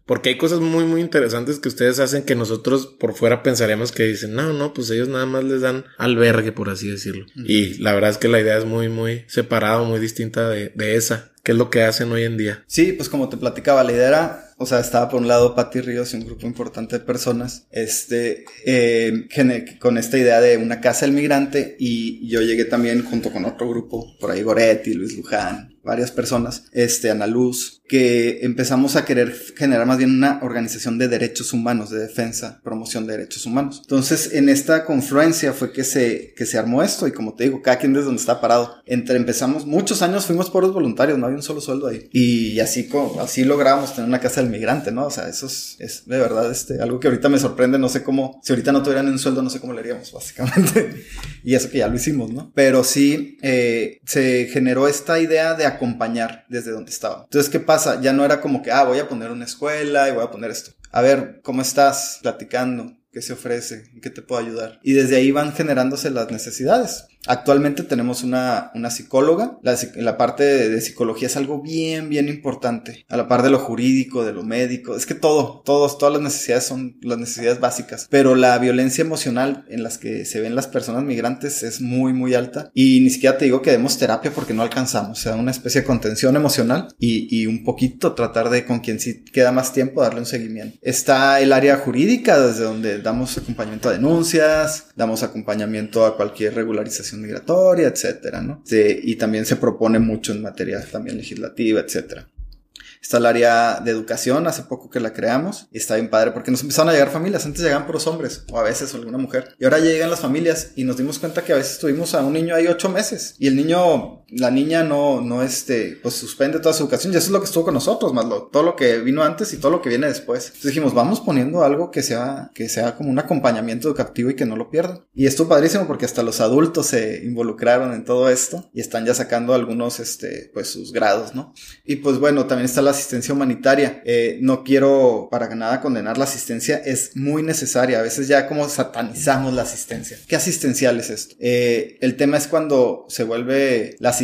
Porque hay cosas muy, muy interesantes que ustedes hacen que nosotros por fuera pensaríamos que dicen, no, no, pues ellos nada más les dan albergue, por así decirlo. Y la verdad es que la idea es muy, muy separada, muy distinta de, de esa. qué es lo que hacen hoy en día. Sí, pues como te platicaba, la idea era o sea, estaba por un lado Patti Ríos y un grupo importante de personas, este, eh, con esta idea de una casa del migrante y yo llegué también junto con otro grupo, por ahí Goretti, Luis Luján, varias personas, este, Ana Luz, que empezamos a querer generar más bien una organización de derechos humanos, de defensa, promoción de derechos humanos. Entonces, en esta confluencia fue que se, que se armó esto y como te digo, cada quien desde donde está parado. Entre empezamos, muchos años fuimos por los voluntarios, no había un solo sueldo ahí. Y así, así logramos tener una casa del migrante, ¿no? O sea, eso es, es de verdad este, algo que ahorita me sorprende, no sé cómo, si ahorita no tuvieran un sueldo, no sé cómo le haríamos, básicamente. y eso que ya lo hicimos, ¿no? Pero sí, eh, se generó esta idea de acompañar desde donde estaba. Entonces, ¿qué pasa? Ya no era como que, ah, voy a poner una escuela y voy a poner esto. A ver, ¿cómo estás? Platicando. ¿Qué se ofrece? ¿En qué te puedo ayudar? Y desde ahí van generándose las necesidades. Actualmente tenemos una, una psicóloga. La, la parte de, psicología es algo bien, bien importante. A la par de lo jurídico, de lo médico. Es que todo, todos, todas las necesidades son las necesidades básicas. Pero la violencia emocional en las que se ven las personas migrantes es muy, muy alta. Y ni siquiera te digo que demos terapia porque no alcanzamos. O sea, una especie de contención emocional y, y un poquito tratar de con quien sí queda más tiempo darle un seguimiento. Está el área jurídica desde donde damos acompañamiento a denuncias, damos acompañamiento a cualquier regularización migratoria, etcétera, ¿no? y también se propone mucho en materia también legislativa, etcétera. Está el área de educación, hace poco que la creamos, y está bien padre porque nos empezaron a llegar familias. Antes llegaban puros hombres, o a veces alguna mujer. Y ahora llegan las familias y nos dimos cuenta que a veces tuvimos a un niño ahí ocho meses. Y el niño, la niña no, no este, pues suspende toda su educación. Y eso es lo que estuvo con nosotros, más lo, todo lo que vino antes y todo lo que viene después. Entonces dijimos, vamos poniendo algo que sea, que sea como un acompañamiento educativo y que no lo pierdan. Y esto padrísimo porque hasta los adultos se involucraron en todo esto y están ya sacando algunos, este, pues sus grados, ¿no? Y pues bueno, también está la asistencia humanitaria. Eh, no quiero para nada condenar la asistencia, es muy necesaria. A veces ya como satanizamos la asistencia. ¿Qué asistencial es esto? Eh, el tema es cuando se vuelve la asistencia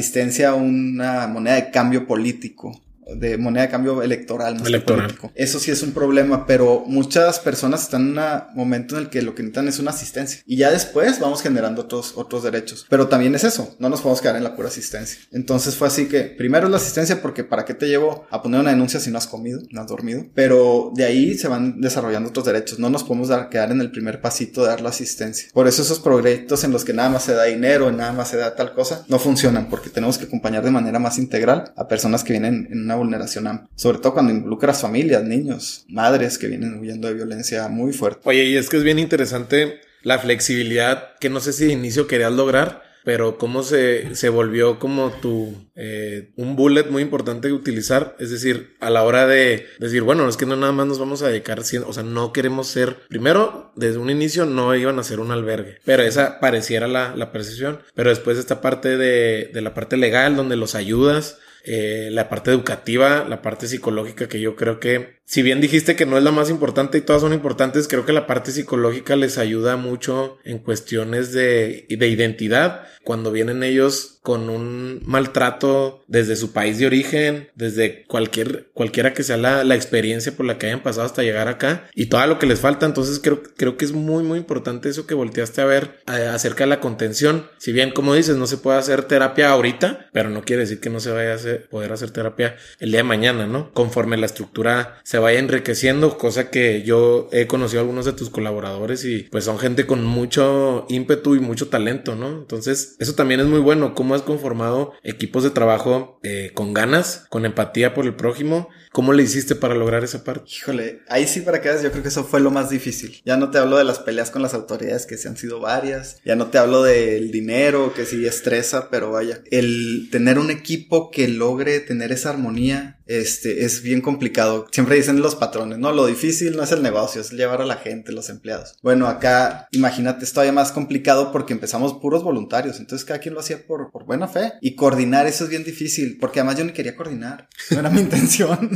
una moneda de cambio político de moneda de cambio electoral, no electoral. Eso sí es un problema, pero muchas personas están en un momento en el que lo que necesitan es una asistencia. Y ya después vamos generando otros, otros derechos. Pero también es eso, no nos podemos quedar en la pura asistencia. Entonces fue así que primero es la asistencia porque para qué te llevo a poner una denuncia si no has comido, no has dormido. Pero de ahí se van desarrollando otros derechos. No nos podemos dar, quedar en el primer pasito de dar la asistencia. Por eso esos proyectos en los que nada más se da dinero, nada más se da tal cosa, no funcionan porque tenemos que acompañar de manera más integral a personas que vienen en una vulneración. Sobre todo cuando involucras familias, niños, madres que vienen huyendo de violencia muy fuerte. Oye, y es que es bien interesante la flexibilidad que no sé si de inicio querías lograr, pero cómo se, se volvió como tu eh, un bullet muy importante de utilizar, es decir, a la hora de decir, bueno, es que no nada más nos vamos a dedicar, o sea, no queremos ser, primero, desde un inicio no iban a ser un albergue, pero esa pareciera la, la percepción, pero después esta parte de, de la parte legal donde los ayudas, eh, la parte educativa, la parte psicológica, que yo creo que, si bien dijiste que no es la más importante y todas son importantes, creo que la parte psicológica les ayuda mucho en cuestiones de, de identidad, cuando vienen ellos con un maltrato desde su país de origen, desde cualquier, cualquiera que sea la, la, experiencia por la que hayan pasado hasta llegar acá y todo lo que les falta. Entonces creo, creo que es muy, muy importante eso que volteaste a ver eh, acerca de la contención. Si bien, como dices, no se puede hacer terapia ahorita, pero no quiere decir que no se vaya a hacer, poder hacer terapia el día de mañana, ¿no? Conforme la estructura se vaya enriqueciendo, cosa que yo he conocido a algunos de tus colaboradores y pues son gente con mucho ímpetu y mucho talento, ¿no? Entonces, eso también es muy bueno. ¿Cómo conformado equipos de trabajo eh, con ganas, con empatía por el prójimo. ¿Cómo le hiciste para lograr esa parte? Híjole, ahí sí para que yo creo que eso fue lo más difícil. Ya no te hablo de las peleas con las autoridades, que se han sido varias. Ya no te hablo del dinero, que sí estresa, pero vaya. El tener un equipo que logre tener esa armonía, este, es bien complicado. Siempre dicen los patrones, ¿no? Lo difícil no es el negocio, es llevar a la gente, los empleados. Bueno, acá, imagínate, es todavía más complicado porque empezamos puros voluntarios. Entonces cada quien lo hacía por, por buena fe. Y coordinar eso es bien difícil, porque además yo ni quería coordinar. No era mi intención.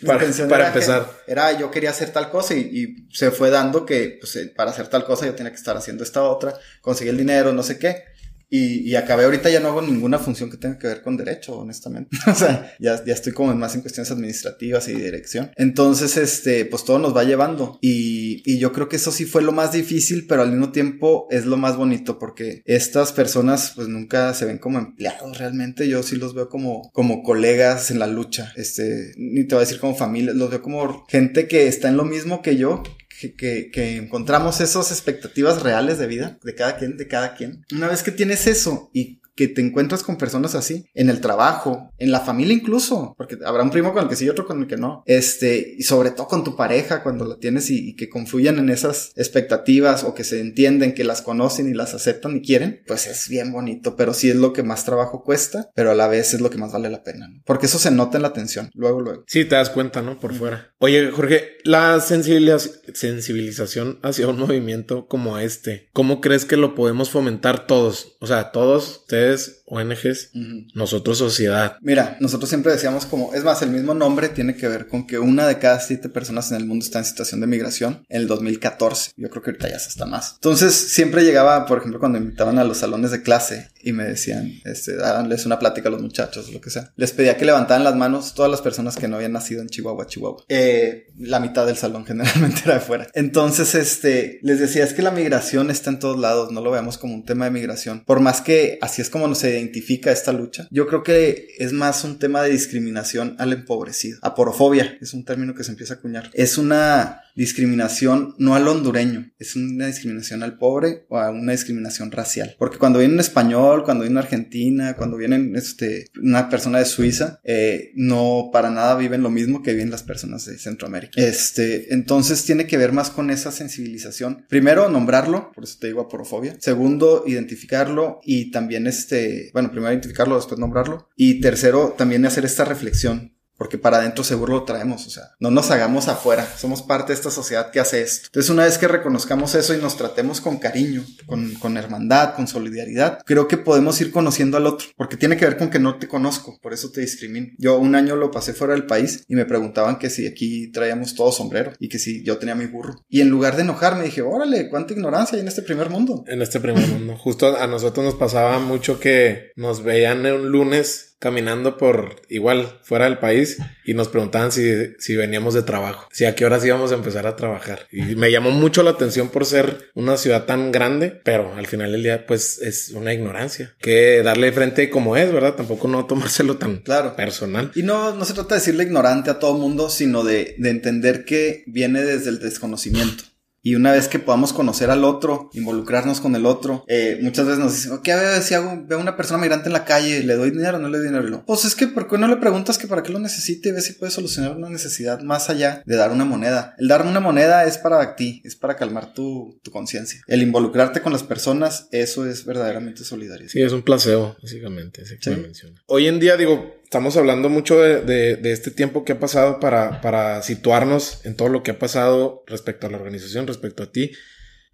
mi para, intención para empezar. era yo quería hacer tal cosa y, se fue dando que pues, eh, para hacer tal cosa yo tenía que estar haciendo esta otra, conseguir el dinero, no sé qué. Y, y, acabé ahorita ya no hago ninguna función que tenga que ver con derecho, honestamente. o sea, ya, ya estoy como más en cuestiones administrativas y dirección. Entonces, este, pues todo nos va llevando. Y, y yo creo que eso sí fue lo más difícil, pero al mismo tiempo es lo más bonito porque estas personas pues nunca se ven como empleados realmente. Yo sí los veo como, como colegas en la lucha. Este, ni te voy a decir como familia, los veo como gente que está en lo mismo que yo, que, que, encontramos esas expectativas reales de vida de cada quien, de cada quien. Una vez que tienes eso y que te encuentras con personas así, en el trabajo, en la familia incluso, porque habrá un primo con el que sí y otro con el que no, este, y sobre todo con tu pareja cuando la tienes y, que confluyan en esas expectativas o que se entienden, que las conocen y las aceptan y quieren, pues es bien bonito, pero sí es lo que más trabajo cuesta, pero a la vez es lo que más vale la pena, ¿no? porque eso se nota en la atención, luego, luego. Sí, te das cuenta, ¿no? Por fuera. Oye, Jorge, la sensibilización hacia un movimiento como este, ¿cómo crees que lo podemos fomentar todos? O sea, todos, ustedes ustedes ONGs, nosotros sociedad. Mira, nosotros siempre decíamos como, es más, el mismo nombre tiene que ver con que una de cada siete personas en el mundo está en situación de migración en el 2014. Yo creo que ahorita ya se está más. Entonces, siempre llegaba, por ejemplo, cuando invitaban a los salones de clase y me decían, este, darles una plática a los muchachos, lo que sea. Les pedía que levantaran las manos todas las personas que no habían nacido en Chihuahua, Chihuahua. Eh, la mitad del salón generalmente era de fuera. Entonces, este, les decía, es que la migración está en todos lados, no lo veamos como un tema de migración. Por más que así es como se identifica esta lucha. Yo creo que es más un tema de discriminación al empobrecido. Aporofobia es un término que se empieza a acuñar. Es una discriminación no al hondureño, es una discriminación al pobre o a una discriminación racial. Porque cuando viene un español, cuando viene una argentina, cuando viene este, una persona de Suiza, eh, no para nada viven lo mismo que viven las personas de Centroamérica. Este, entonces tiene que ver más con esa sensibilización. Primero, nombrarlo, por eso te digo aporofobia. Segundo, identificarlo y también este, bueno, primero identificarlo, después nombrarlo. Y tercero, también hacer esta reflexión porque para adentro seguro lo traemos, o sea, no nos hagamos afuera, somos parte de esta sociedad que hace esto. Entonces, una vez que reconozcamos eso y nos tratemos con cariño, con, con hermandad, con solidaridad, creo que podemos ir conociendo al otro, porque tiene que ver con que no te conozco, por eso te discrimino. Yo un año lo pasé fuera del país y me preguntaban que si aquí traíamos todo sombrero y que si yo tenía mi burro. Y en lugar de enojarme dije, órale, cuánta ignorancia hay en este primer mundo. En este primer mundo. Justo a nosotros nos pasaba mucho que nos veían un lunes caminando por igual fuera del país y nos preguntaban si, si veníamos de trabajo, si a qué horas íbamos a empezar a trabajar. Y me llamó mucho la atención por ser una ciudad tan grande, pero al final del día pues es una ignorancia que darle frente como es, ¿verdad? Tampoco no tomárselo tan claro. personal. Y no, no se trata de decirle ignorante a todo mundo, sino de, de entender que viene desde el desconocimiento. Y una vez que podamos conocer al otro, involucrarnos con el otro, eh, muchas veces nos dicen, ¿qué hago si hago, veo a una persona migrante en la calle, le doy dinero o no le doy dinero? Pues es que, ¿por qué no le preguntas que para qué lo necesite y ves si puede solucionar una necesidad más allá de dar una moneda? El dar una moneda es para ti, es para calmar tu, tu conciencia. El involucrarte con las personas, eso es verdaderamente solidaridad. Sí, es un placebo, básicamente, ese que menciona. Hoy en día, digo, estamos hablando mucho de, este tiempo que ha pasado para, para, situarnos en todo lo que ha pasado respecto a la organización, respecto a ti.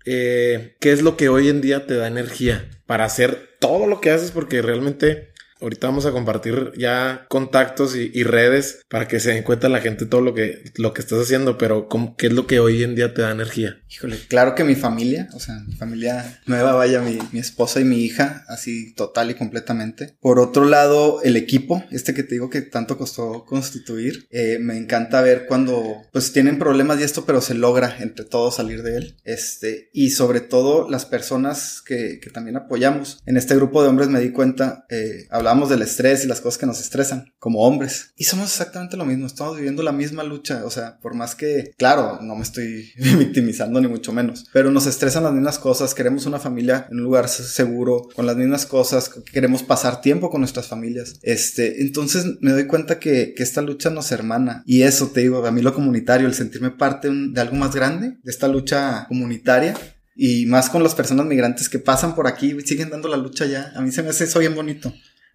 Eh, ¿Qué es lo que hoy en día te da energía para hacer todo lo que haces? Porque realmente Ahorita vamos a compartir ya contactos y, redes para que se den cuenta la gente todo lo que, lo que estás haciendo, pero ¿qué es lo que hoy en día te da energía? Híjole, claro que mi familia, o sea, mi familia nueva, vaya, mi, mi esposa y mi hija, así total y completamente. Por otro lado, el equipo, este que te digo que tanto costó constituir, eh, me encanta ver cuando pues tienen problemas y esto, pero se logra entre todos salir de él. Este, y sobre todo las personas que, que también apoyamos. En este grupo de hombres me di cuenta, eh, del estrés y las cosas que nos estresan como hombres. Y somos exactamente lo mismo, estamos viviendo la misma lucha, o sea, por más que, claro, no me estoy victimizando ni mucho menos, pero nos estresan las mismas cosas, queremos una familia en un lugar seguro, con las mismas cosas, queremos pasar tiempo con nuestras familias. Este, entonces me doy cuenta que, que esta lucha nos hermana y eso te digo, a mí lo comunitario, el sentirme parte de algo más grande, de esta lucha comunitaria, y más con las personas migrantes que pasan por aquí y siguen dando la lucha ya. A mí se me hace eso bien bonito.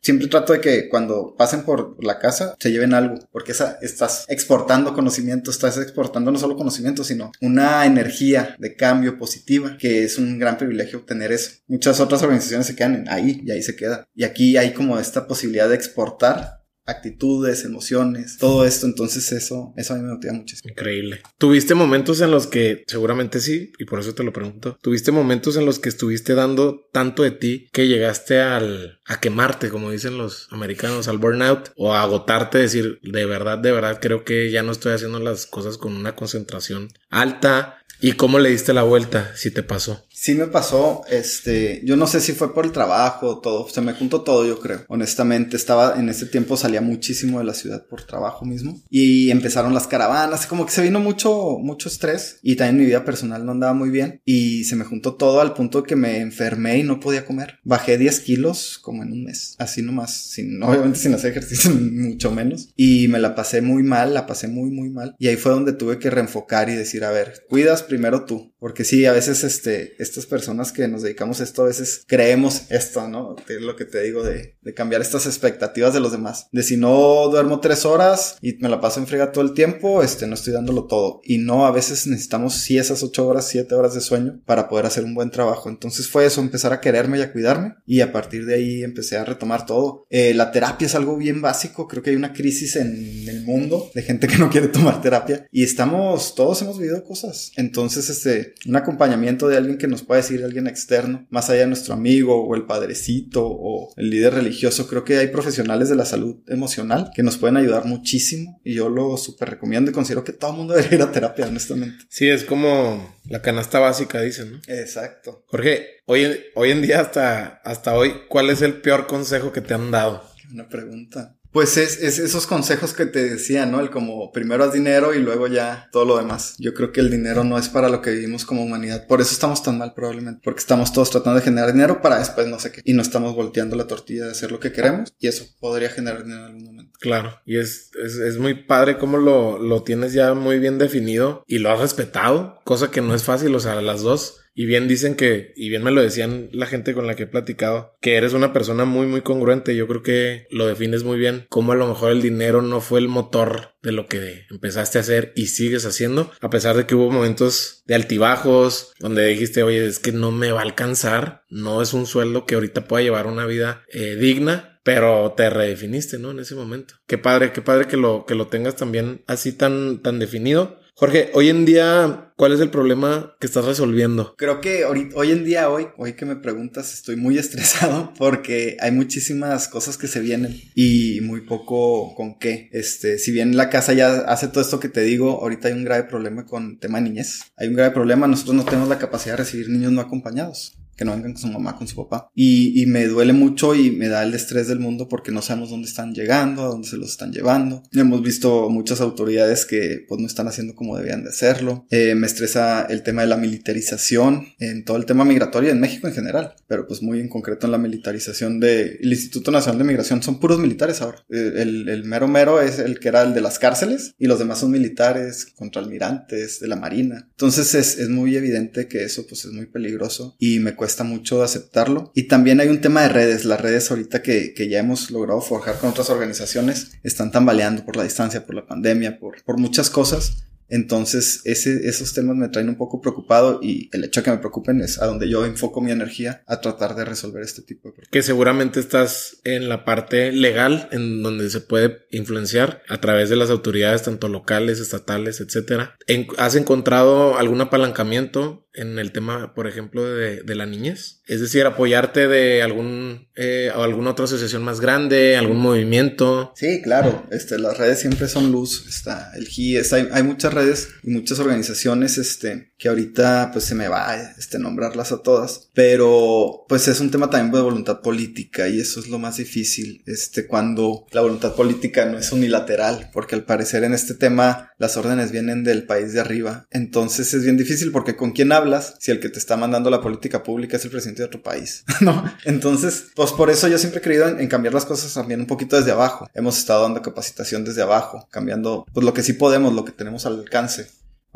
Siempre trato de que cuando pasen por la casa se lleven algo, porque esa, estás exportando conocimiento, estás exportando no solo conocimiento, sino una energía de cambio positiva, que es un gran privilegio obtener eso. Muchas otras organizaciones se quedan ahí y ahí se queda. Y aquí hay como esta posibilidad de exportar actitudes, emociones, todo esto. Entonces eso, eso a mí me motiva muchísimo. Increíble. ¿Tuviste momentos en los que, seguramente sí, y por eso te lo pregunto, tuviste momentos en los que estuviste dando tanto de ti que llegaste al, a quemarte, como dicen los americanos, al burnout, o a agotarte, decir, de verdad, de verdad, creo que ya no estoy haciendo las cosas con una concentración alta. ¿Y cómo le diste la vuelta si te pasó? Sí me pasó, este, yo no sé si fue por el trabajo, todo, se me juntó todo, yo creo. Honestamente, estaba, en ese tiempo salía muchísimo de la ciudad por trabajo mismo. Y empezaron las caravanas, como que se vino mucho, mucho estrés. Y también mi vida personal no andaba muy bien. Y se me juntó todo al punto que me enfermé y no podía comer. Bajé 10 kilos como en un mes. Así nomás, sin, obviamente sin hacer ejercicio, mucho menos. Y me la pasé muy mal, la pasé muy, muy mal. Y ahí fue donde tuve que reenfocar y decir, a ver, cuidas primero tú. Porque sí, a veces este, estas personas que nos dedicamos a esto, a veces creemos esto, ¿no? Es lo que te digo de, de, cambiar estas expectativas de los demás. De si no duermo tres horas y me la paso en frega todo el tiempo, este, no estoy dándolo todo. Y no, a veces necesitamos sí esas ocho horas, siete horas de sueño para poder hacer un buen trabajo. Entonces fue eso, empezar a quererme y a cuidarme. Y a partir de ahí empecé a retomar todo. Eh, la terapia es algo bien básico. Creo que hay una crisis en el mundo de gente que no quiere tomar terapia. Y estamos, todos hemos vivido cosas. Entonces, este, un acompañamiento de alguien que nos pueda decir, alguien externo, más allá de nuestro amigo o el padrecito o el líder religioso, creo que hay profesionales de la salud emocional que nos pueden ayudar muchísimo y yo lo súper recomiendo y considero que todo el mundo debería ir a terapia, honestamente. Sí, es como la canasta básica, dicen, ¿no? Exacto. Jorge, hoy, hoy en día hasta, hasta hoy, ¿cuál es el peor consejo que te han dado? Una pregunta. Pues es, es, esos consejos que te decía, ¿no? El como primero haz dinero y luego ya todo lo demás. Yo creo que el dinero no es para lo que vivimos como humanidad. Por eso estamos tan mal probablemente. Porque estamos todos tratando de generar dinero para después no sé qué. Y no estamos volteando la tortilla de hacer lo que queremos. Y eso podría generar dinero en algún momento. Claro. Y es, es, muy padre cómo lo, lo tienes ya muy bien definido y lo has respetado. Cosa que no es fácil. O sea, las dos y bien dicen que, y bien me lo decían la gente con la que he platicado, que eres una persona muy, muy congruente. Yo creo que lo defines muy bien. Como a lo mejor el dinero no fue el motor de lo que empezaste a hacer y sigues haciendo, a pesar de que hubo momentos de altibajos donde dijiste, oye, es que no me va a alcanzar, no es un sueldo que ahorita pueda llevar una vida eh, digna, pero te redefiniste, ¿no? En ese momento. Qué padre, qué padre que lo, que lo tengas también así tan, tan definido. Jorge, hoy en día, ¿cuál es el problema que estás resolviendo? Creo que hoy, hoy en día, hoy, hoy que me preguntas, estoy muy estresado porque hay muchísimas cosas que se vienen y muy poco con qué. Este, si bien la casa ya hace todo esto que te digo, ahorita hay un grave problema con tema niñez. Hay un grave problema, nosotros no tenemos la capacidad de recibir niños no acompañados que no vengan con su mamá, con su papá. Y, y, me duele mucho y me da el estrés del mundo porque no sabemos dónde están llegando, a dónde se los están llevando. Hemos visto muchas autoridades que pues no están haciendo como debían de hacerlo. Eh, me estresa el tema de la militarización en todo el tema migratorio en México en general, pero pues muy en concreto en la militarización del Instituto Nacional de Migración. Son puros militares ahora. Eh, el, el mero mero es el que era el de las cárceles y los demás son militares, contraalmirantes, de la Marina. Entonces es, es muy evidente que eso pues es muy peligroso y me cuesta cuesta mucho aceptarlo. Y también hay un tema de redes. Las redes ahorita que, que ya hemos logrado forjar con otras organizaciones están tambaleando por la distancia, por la pandemia, por, por muchas cosas. Entonces, ese, esos temas me traen un poco preocupado y el hecho de que me preocupen es a donde yo enfoco mi energía a tratar de resolver este tipo de problemas. Que seguramente estás en la parte legal, en donde se puede influenciar a través de las autoridades, tanto locales, estatales, etcétera. ¿Has encontrado algún apalancamiento en el tema, por ejemplo, de, de la niñez? Es decir, apoyarte de algún eh, o alguna otra asociación más grande, algún movimiento. Sí, claro. Este, las redes siempre son luz. Está el GIES, hay, hay muchas redes y muchas organizaciones, este, que ahorita pues se me va este nombrarlas a todas, pero pues es un tema también de voluntad política y eso es lo más difícil, este cuando la voluntad política no es unilateral, porque al parecer en este tema las órdenes vienen del país de arriba, entonces es bien difícil porque con quién hablas si el que te está mandando la política pública es el presidente de otro país, ¿no? Entonces, pues por eso yo siempre he creído en, en cambiar las cosas también un poquito desde abajo. Hemos estado dando capacitación desde abajo, cambiando pues lo que sí podemos, lo que tenemos al alcance.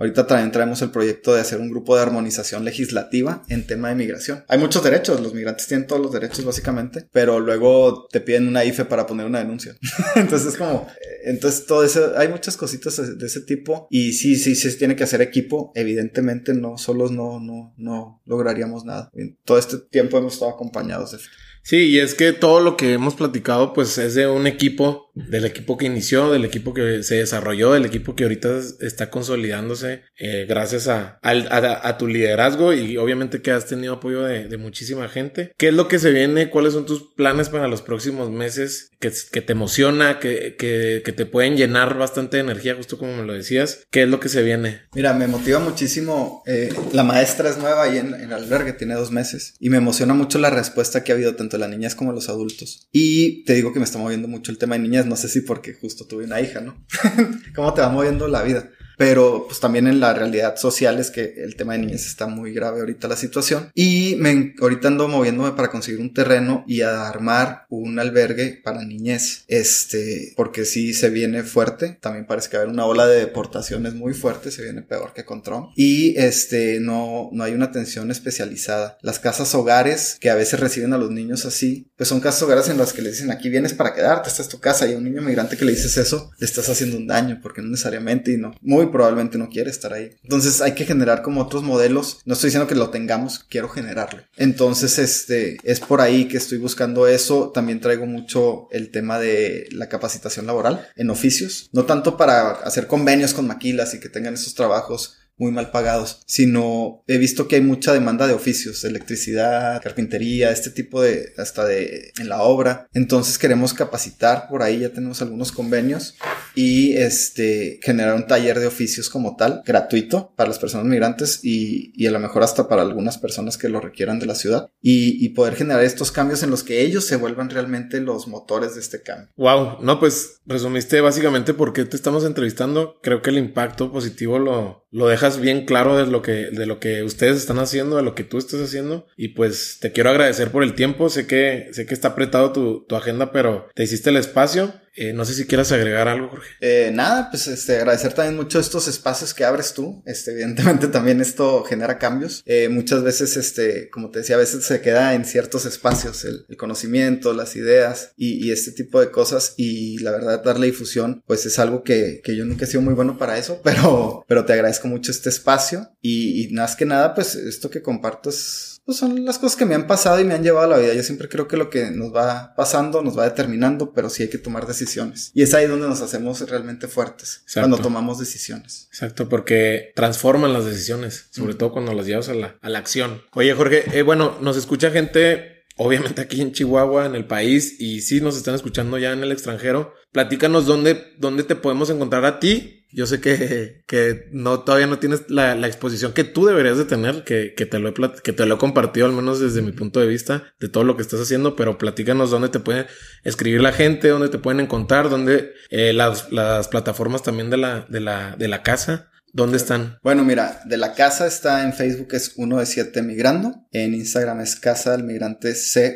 Ahorita también traemos el proyecto de hacer un grupo de armonización legislativa en tema de migración. Hay muchos derechos, los migrantes tienen todos los derechos básicamente, pero luego te piden una IFE para poner una denuncia. Entonces es como, entonces todo eso, hay muchas cositas de ese tipo y sí, sí, sí se tiene que hacer equipo. Evidentemente no, solos no, no, no lograríamos nada. todo este tiempo hemos estado acompañados. De... Sí, y es que todo lo que hemos platicado, pues es de un equipo, del equipo que inició, del equipo que se desarrolló, del equipo que ahorita está consolidándose eh, gracias a, a, tu liderazgo y obviamente que has tenido apoyo de, muchísima gente. ¿Qué es lo que se viene? ¿Cuáles son tus planes para los próximos meses? Que, que te emociona, que, que, que, te pueden llenar bastante de energía, justo como me lo decías. ¿Qué es lo que se viene? Mira, me motiva muchísimo. Eh, la maestra es nueva ahí en, en el albergue, tiene dos meses y me emociona mucho la respuesta que ha habido tanto tanto las niñas como los adultos. Y te digo que me está moviendo mucho el tema de niñas, no sé si porque justo tuve una hija, ¿no? ¿Cómo te va moviendo la vida? Pero pues también en la realidad social es que el tema de niñez está muy grave ahorita la situación. Y me ahorita ando moviéndome para conseguir un terreno y a armar un albergue para niñez. Este porque si se viene fuerte. También parece que va a haber una ola de deportaciones muy fuerte se viene peor que con Trump. Y este no no hay una atención especializada. Las casas hogares que a veces reciben a los niños así pues son casas hogares en las que le dicen aquí vienes para quedarte esta es tu casa y a un niño migrante que le dices eso le estás haciendo un daño porque no necesariamente y no. Muy probablemente no quiere estar ahí. Entonces hay que generar como otros modelos. No estoy diciendo que lo tengamos, quiero generarlo. Entonces, este, es por ahí que estoy buscando eso. También traigo mucho el tema de la capacitación laboral en oficios. No tanto para hacer convenios con maquilas y que tengan esos trabajos muy mal pagados, sino he visto que hay mucha demanda de oficios, electricidad, carpintería, este tipo de, hasta de, en la obra. Entonces queremos capacitar por ahí, ya tenemos algunos convenios y este, generar un taller de oficios como tal, gratuito para las personas migrantes y, y a lo mejor hasta para algunas personas que lo requieran de la ciudad y, poder generar estos cambios en los que ellos se vuelvan realmente los motores de este cambio. Wow, no, pues resumiste básicamente por qué te estamos entrevistando. Creo que el impacto positivo lo, lo dejas bien claro de lo que, de lo que ustedes están haciendo, de lo que tú estás haciendo. Y pues te quiero agradecer por el tiempo. Sé que, sé que está apretado tu, tu agenda, pero te hiciste el espacio. Eh, no sé si quieras agregar algo, Jorge. Eh, nada, pues este, agradecer también mucho estos espacios que abres tú. Este, evidentemente también esto genera cambios. Eh, muchas veces, este, como te decía, a veces se queda en ciertos espacios el, conocimiento, las ideas y, este tipo de cosas. Y la verdad, darle difusión, pues es algo que, que yo nunca he sido muy bueno para eso, pero, pero te agradezco mucho este espacio. Y, y más que nada, pues esto que comparto es pues son las cosas que me han pasado y me han llevado a la vida. Yo siempre creo que lo que nos va pasando nos va determinando, pero sí hay que tomar decisiones. Y es ahí donde nos hacemos realmente fuertes, cuando tomamos decisiones. Exacto, porque transforman las decisiones, sobre todo cuando las llevas a la, a la acción. Oye, Jorge, eh, bueno, nos escucha gente obviamente aquí en Chihuahua, en el país, y sí nos están escuchando ya en el extranjero. Platícanos dónde, dónde te podemos encontrar a ti yo sé que, que no, todavía no tienes la, la, exposición que tú deberías de tener, que, que, te lo he que te lo he compartido, al menos desde mi punto de vista, de todo lo que estás haciendo, pero platícanos dónde te puede escribir la gente, dónde te pueden encontrar, dónde eh, las, las plataformas también de la, de la, de la casa. ¿Dónde están? Bueno, mira, de la casa está en Facebook es uno de siete migrando, en Instagram es Casa del Migrante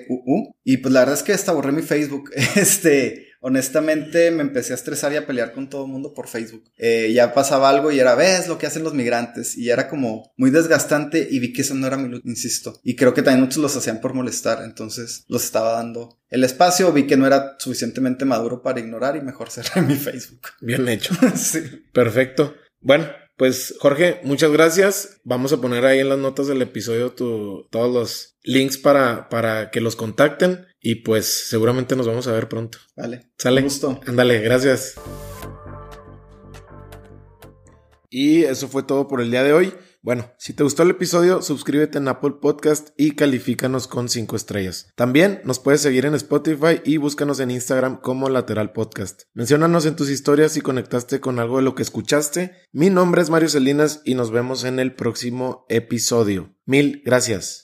CUU y pues la verdad es que hasta borré mi Facebook, este, honestamente me empecé a estresar y a pelear con todo el mundo por Facebook. Eh, ya pasaba algo y era, ves lo que hacen los migrantes. Y era como muy desgastante y vi que eso no era mi lucha, insisto. Y creo que también muchos los hacían por molestar, entonces los estaba dando el espacio. Vi que no era suficientemente maduro para ignorar y mejor cerré mi Facebook. Bien hecho. sí. Perfecto. Bueno, pues Jorge, muchas gracias. Vamos a poner ahí en las notas del episodio todos los links para, para que los contacten y pues seguramente nos vamos a ver pronto. Vale. Sale. Un gusto. Ándale, gracias. Y eso fue todo por el día de hoy. Bueno, si te gustó el episodio, suscríbete en Apple Podcast y califícanos con 5 estrellas. También nos puedes seguir en Spotify y búscanos en Instagram como Lateral Podcast. Menciónanos en tus historias si conectaste con algo de lo que escuchaste. Mi nombre es Mario Salinas y nos vemos en el próximo episodio. Mil gracias.